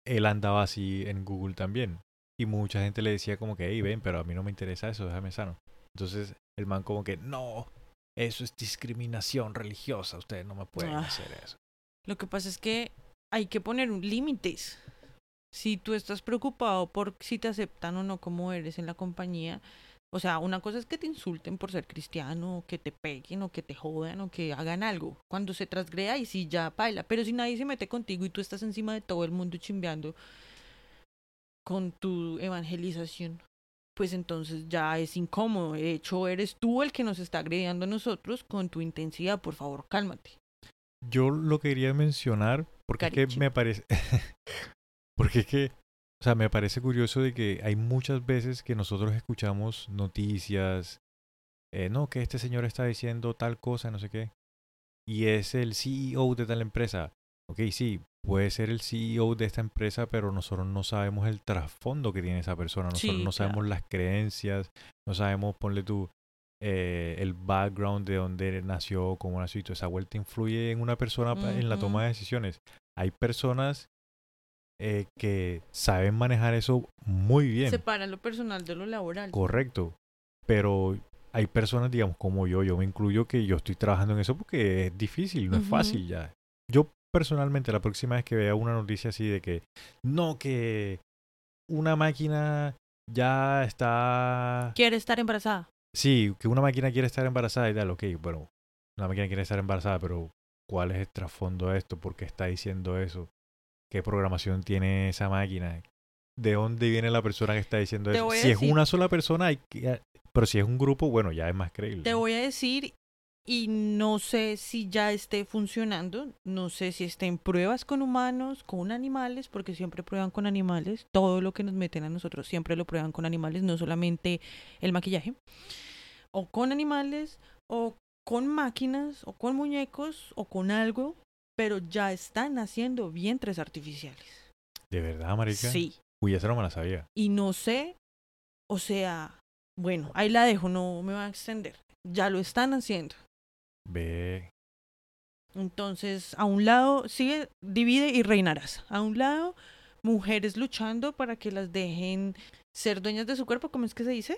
él andaba así en Google también. Y mucha gente le decía como que, hey, ven, pero a mí no me interesa eso, déjame sano. Entonces el man como que, no, eso es discriminación religiosa, ustedes no me pueden Ah. hacer eso. Lo que pasa es que hay que poner un- límites. Si tú estás preocupado por si te aceptan o no como eres en la compañía, o sea, una cosa es que te insulten por ser cristiano, o que te peguen, o que te jodan, o que hagan algo. Cuando se trasgreda y si ya baila. Pero si nadie se mete contigo y tú estás encima de todo el mundo chimbeando con tu evangelización, pues entonces ya es incómodo. De hecho, eres tú el que nos está agrediendo a nosotros con tu intensidad. Por favor, cálmate. Yo lo quería mencionar porque es que me parece... porque es que, o sea, me parece curioso de que hay muchas veces que nosotros escuchamos noticias, eh, no, que este señor está diciendo tal cosa, no sé qué, y es el CEO de tal empresa. Ok, sí, puede ser el CEO de esta empresa, pero nosotros no sabemos el trasfondo que tiene esa persona, nosotros Sí, no sabemos claro. las creencias, no sabemos, ponle tú, eh, el background de dónde nació, cómo nació y toda esa vuelta influye en una persona en la toma de decisiones. Hay personas eh, que saben manejar eso muy bien, Separa lo personal de lo laboral. correcto, pero hay personas, digamos, como yo, yo me incluyo que yo estoy trabajando en eso porque es difícil, no es fácil ya. Yo personalmente la próxima vez que vea una noticia así de que no, que una máquina ya está Quiere estar embarazada. Sí, que una máquina quiere estar embarazada y tal, ok, bueno, una máquina quiere estar embarazada, pero ¿cuál es el trasfondo de esto? ¿Por qué está diciendo eso? ¿Qué programación tiene esa máquina? ¿De dónde viene la persona que está diciendo Te eso? Si es una sola persona, hay que- pero si es un grupo, bueno, ya es más creíble. Te voy a decir, y no sé si ya esté funcionando, no sé si esté en pruebas con humanos, con animales, porque siempre prueban con animales, todo lo que nos meten a nosotros siempre lo prueban con animales, no solamente el maquillaje, o con animales, o con máquinas, o con muñecos, o con algo, pero ya están haciendo vientres artificiales. ¿De verdad, marica? Sí. Uy, esa no me la sabía. Y no sé, o sea, bueno, ahí la dejo, no me va a extender. Ya lo están haciendo. Ve. Entonces, a un lado, sigue, divide y reinarás. A un lado, mujeres luchando para que las dejen ser dueñas de su cuerpo, ¿cómo es que se dice?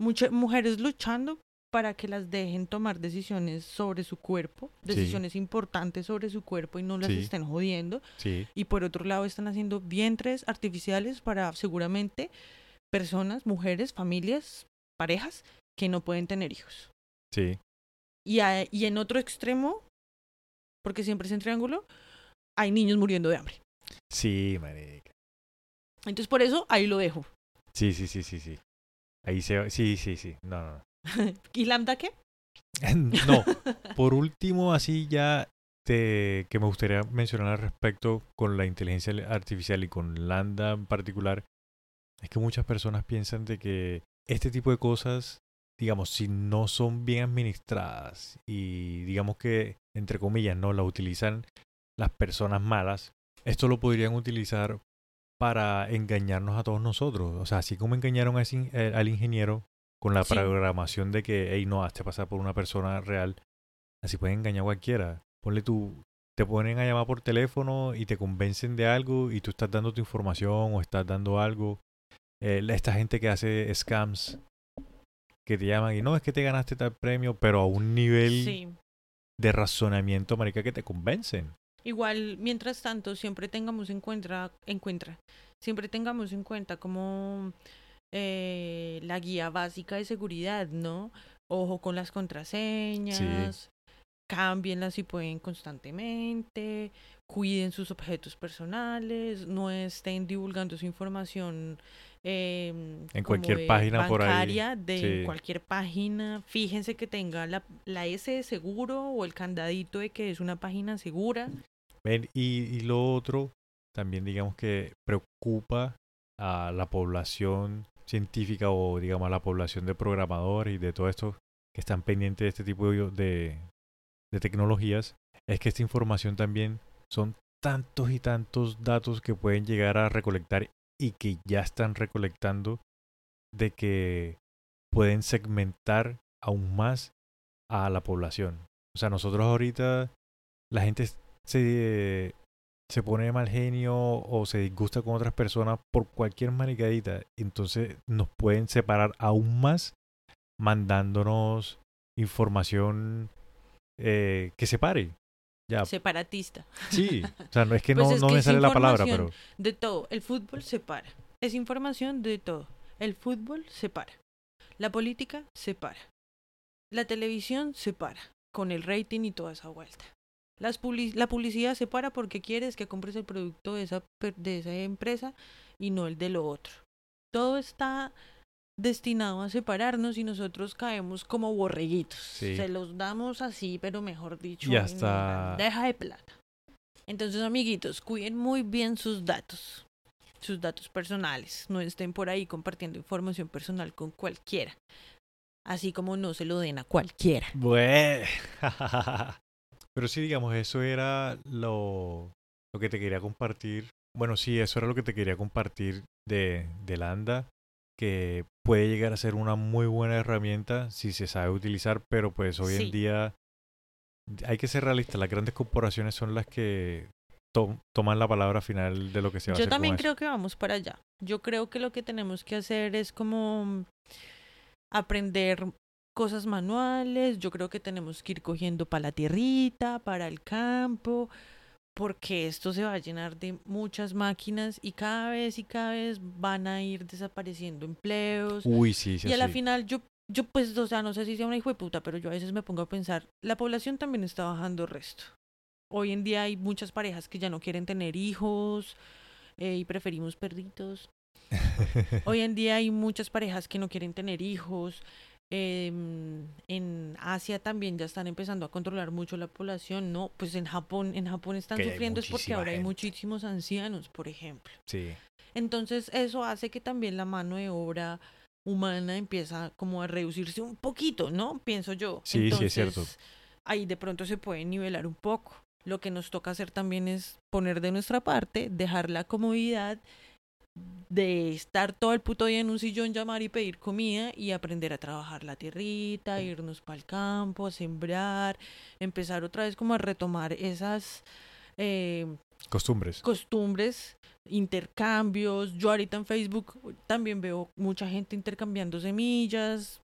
Muchas mujeres luchando para que las dejen tomar decisiones sobre su cuerpo, Sí. decisiones importantes sobre su cuerpo y no las Sí. estén jodiendo. Sí. Y por otro lado, están haciendo vientres artificiales para seguramente personas, mujeres, familias, parejas que no pueden tener hijos. Sí. Y, a- y en otro extremo, porque siempre es en triángulo, hay niños muriendo de hambre. Sí, marica. Entonces, por eso ahí lo dejo. Sí, sí, sí, sí, sí. Ahí se va. Sí, sí, sí. No, no, no. ¿Y Lambda qué? no, por último, así ya te, que me gustaría mencionar al respecto con la inteligencia artificial y con Lambda en particular, es que muchas personas piensan de que este tipo de cosas, digamos, si no son bien administradas y digamos que, entre comillas, no la utilizan las personas malas, esto lo podrían utilizar para engañarnos a todos nosotros. O sea, así como engañaron a ese eh, al ingeniero con la Sí. programación de que, hey, no, hazte pasar por una persona real, así pueden engañar a cualquiera. Ponle tú, te ponen a llamar por teléfono y te convencen de algo y tú estás dando tu información o estás dando algo. Eh, esta gente que hace scams, que te llaman y no, es que te ganaste tal premio, pero a un nivel Sí. de razonamiento, marica, que te convencen. Igual, mientras tanto, siempre tengamos en cuenta, encuentra, siempre tengamos en cuenta como eh, la guía básica de seguridad, ¿no? Ojo con las contraseñas, cámbienlas si pueden constantemente, cuiden sus objetos personales, no estén divulgando su información em, En cualquier página por ahí, bancaria, de sí. cualquier página. Fíjense que tenga la, la S de seguro o el candadito de que es una página segura. Ven, y, y lo otro, también digamos que preocupa a la población científica o digamos a la población de programadores y de todo esto que están pendientes de este tipo de, de tecnologías, es que esta información también son tantos y tantos datos que pueden llegar a recolectar y que ya están recolectando de que pueden segmentar aún más a la población. O sea, nosotros ahorita la gente se, se pone mal genio o se disgusta con otras personas por cualquier maricadita. Entonces nos pueden separar aún más mandándonos información eh, que separe. Ya, Separatista. sí. O sea, no es que Pues no, es no que me sale la palabra, pero. De todo. El fútbol separa. Es información de todo. El fútbol separa. La política separa. La televisión separa. Con el rating y toda esa vuelta. Las publi- la publicidad separa porque quieres que compres el producto de esa, de esa empresa y no el de lo otro. Todo está destinado a separarnos y nosotros caemos como borreguitos. Sí. Se los damos así, pero mejor dicho, Y en hasta- bandeja de plata. Entonces, amiguitos, cuiden muy bien sus datos, sus datos personales. No estén por ahí compartiendo información personal con cualquiera. Así como no se lo den a cualquiera. Bue- Pero sí, digamos, eso era lo, lo que te quería compartir. Bueno, sí, eso era lo que te quería compartir de, de Landa, que puede llegar a ser una muy buena herramienta si se sabe utilizar, pero pues hoy Sí. en día hay que ser realistas. Las grandes corporaciones son las que to- toman la palabra final de lo que se va a Yo hacer también con eso. creo que vamos para allá. Yo creo que lo que tenemos que hacer es como aprender cosas manuales. Yo creo que tenemos que ir cogiendo para la tierrita, para el campo, porque esto se va a llenar de muchas máquinas y cada vez y cada vez van a ir desapareciendo empleos. Uy, sí, sí, y a la final yo, yo pues, o sea, no sé si sea una hijo de puta, pero yo a veces me pongo a pensar, la población también está bajando resto. Hoy en día hay muchas parejas que ya no quieren tener hijos eh, y preferimos perritos. Hoy en día hay muchas parejas que no quieren tener hijos. Em, en Asia también ya están empezando a controlar mucho la población, ¿no? Pues en Japón, en Japón están Que sufriendo es porque ahora hay muchísimos ancianos, por ejemplo. sí. Entonces eso hace que también la mano de obra humana empieza como a reducirse un poquito, ¿no? Pienso yo. Sí, sí, es cierto. Ahí de pronto se puede nivelar un poco. Lo que nos toca hacer también es poner de nuestra parte, dejar la comodidad de estar todo el puto día en un sillón, llamar y pedir comida y aprender a trabajar la tierrita, irnos para el campo, a sembrar, empezar otra vez como a retomar esas eh, Costumbres. costumbres, intercambios. Yo ahorita en Facebook también veo mucha gente intercambiando semillas.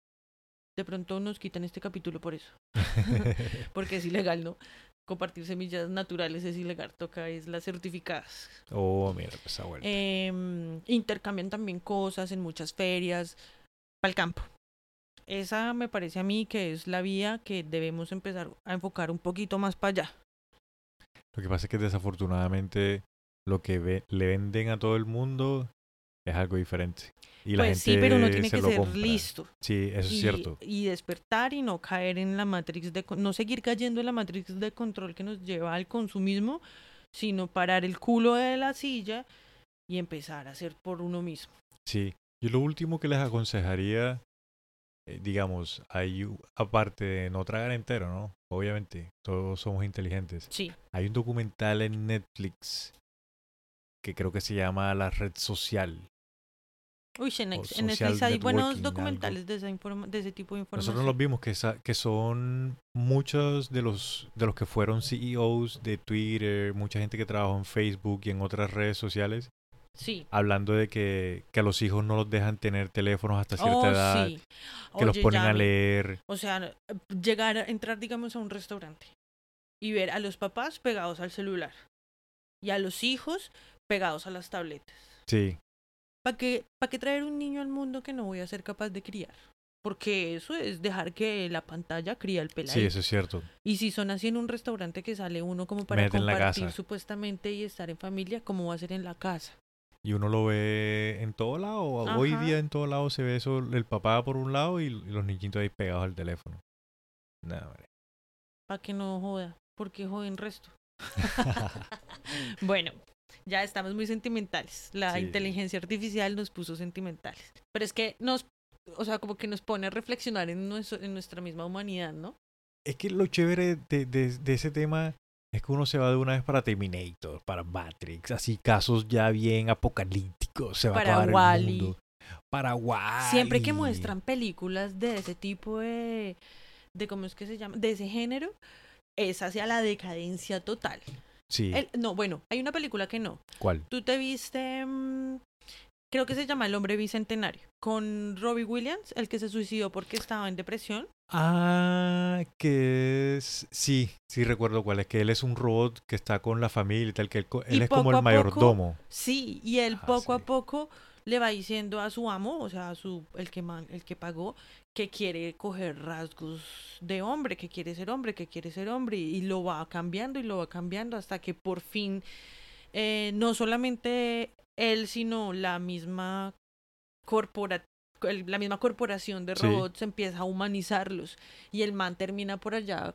De pronto nos quitan este capítulo por eso, porque es ilegal, ¿no? Compartir semillas naturales es ilegal, toca es las certificadas. oh, mira, pues bueno. Em, intercambian también cosas en muchas ferias para el campo. Esa me parece a mí que es la vía que debemos empezar a enfocar un poquito más para allá. Lo que pasa es que desafortunadamente lo que ve- le venden a todo el mundo es algo diferente. Y la pues gente sí, pero uno tiene se que ser compra. listo. Sí, eso y, es cierto. y despertar y no caer en la matrix de no seguir cayendo en la matrix de control que nos lleva al consumismo, sino parar el culo de la silla y empezar a hacer por uno mismo. Sí. Yo lo último que les aconsejaría, eh, digamos, hay, aparte de no tragar entero, ¿no? Obviamente, todos somos inteligentes. Sí, Hay un documental en Netflix que creo que se llama La Red Social. Uy, en, O Nex- en Netflix hay buenos algo. documentales de, esa informa- de ese tipo de información. Nosotros los vimos que, que son muchos de los, de los que fueron CEOs de Twitter, mucha gente que trabajó en Facebook y en otras redes sociales, Sí. hablando de que, que a los hijos no los dejan tener teléfonos hasta cierta Oh, edad, sí. que los ponen a leer. O sea, llegar a entrar, digamos, a un restaurante y ver a los papás pegados al celular y a los hijos pegados a las tabletas. Sí, ¿Para qué, ¿Para qué traer un niño al mundo que no voy a ser capaz de criar? Porque eso es dejar que la pantalla cría el peladito. sí, eso es cierto. Y si son así en un restaurante que sale uno como para Mete compartir supuestamente y estar en familia, ¿cómo va a ser en la casa? Y uno lo ve en todo lado. Hoy Ajá. día en todo lado se ve eso, el papá por un lado y, los niñitos ahí pegados al teléfono. Nada, hombre. Para que no joda, porque joden resto. Bueno, ya estamos muy sentimentales. La Sí. inteligencia artificial nos puso sentimentales. Pero es que nos, o sea, como que nos pone a reflexionar en, nuestro- en nuestra misma humanidad, ¿no? Es que lo chévere de, de- de ese tema es que uno se va de una vez para Terminator, para Matrix, así casos ya bien apocalípticos, se va Para a acabar Wall-E. el mundo. Para Wall-E. Siempre que muestran películas de ese tipo de, de ¿cómo es que se llama? De ese género, es hacia la decadencia total. Sí, El- no, bueno, hay una película que no. ¿cuál? Tú te viste, mm, creo que se llama El hombre bicentenario, con Robbie Williams, el que se suicidó porque estaba en depresión. Ah, que es... Sí, sí recuerdo cuál es, que él es un robot que está con la familia y tal, que él, co- él Y es como el poco- mayordomo. Sí, y él Ah, poco a poco le va diciendo a su amo, o sea, a su el que man- el que pagó, que quiere coger rasgos de hombre, que quiere ser hombre, que quiere ser hombre, y lo va cambiando y lo va cambiando hasta que por fin eh, no solamente él, sino la misma corpora el- la misma corporación de Sí. robots empieza a humanizarlos y el man termina por allá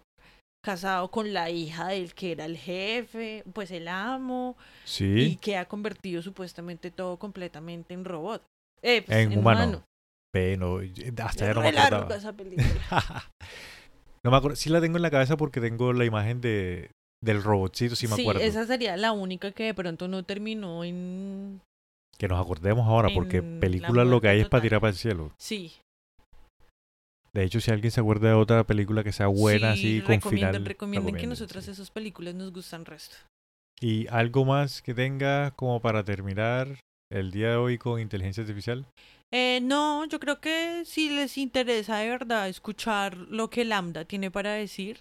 casado con la hija del que era el jefe, pues el amo, y Sí, que ha convertido supuestamente todo completamente en robot. Eh, pues, En en, humano. humano. pero hasta ya no me esa película. no me acuerdo, sí la tengo en la cabeza porque tengo la imagen de del robotcito, sí me acuerdo. esa sería la única que de pronto no terminó en... Que nos acordemos ahora, porque en la películas lo que hay es para tirar para el cielo. Sí, De hecho, si alguien se acuerda de otra película que sea buena, sí, así, con recomienden, final. recomienden que nosotras sí. esas películas nos gustan resto. Y algo más que tenga como para terminar el día de hoy con inteligencia artificial. Eh, no, yo creo que si les interesa de verdad escuchar lo que Lambda tiene para decir,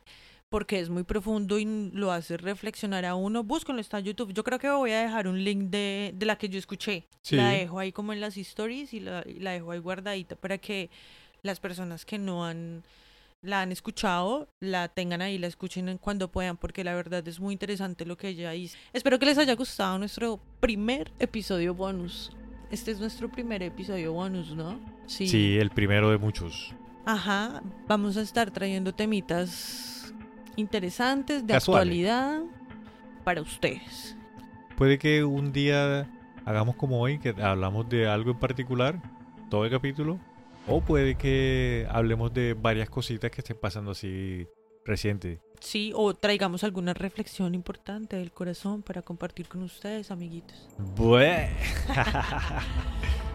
porque es muy profundo y lo hace reflexionar a uno, búsquenlo, está en YouTube. Yo creo que voy a dejar un link de, de la que yo escuché. Sí. La dejo ahí como en las stories y la, y la dejo ahí guardadita para que las personas que no han la han escuchado, la tengan ahí, la escuchen en cuando puedan, porque la verdad es muy interesante lo que ella dice. Espero que les haya gustado nuestro primer episodio bonus. Este es nuestro primer episodio bonus, ¿no? Sí. Sí, el primero de muchos. Ajá, vamos a estar trayendo temitas interesantes, de Casuales. actualidad, para ustedes. Puede que un día hagamos como hoy, que hablamos de algo en particular, todo el capítulo. O puede que hablemos de varias cositas que estén pasando así reciente. Sí, o traigamos alguna reflexión importante del corazón para compartir con ustedes, amiguitos. Bue.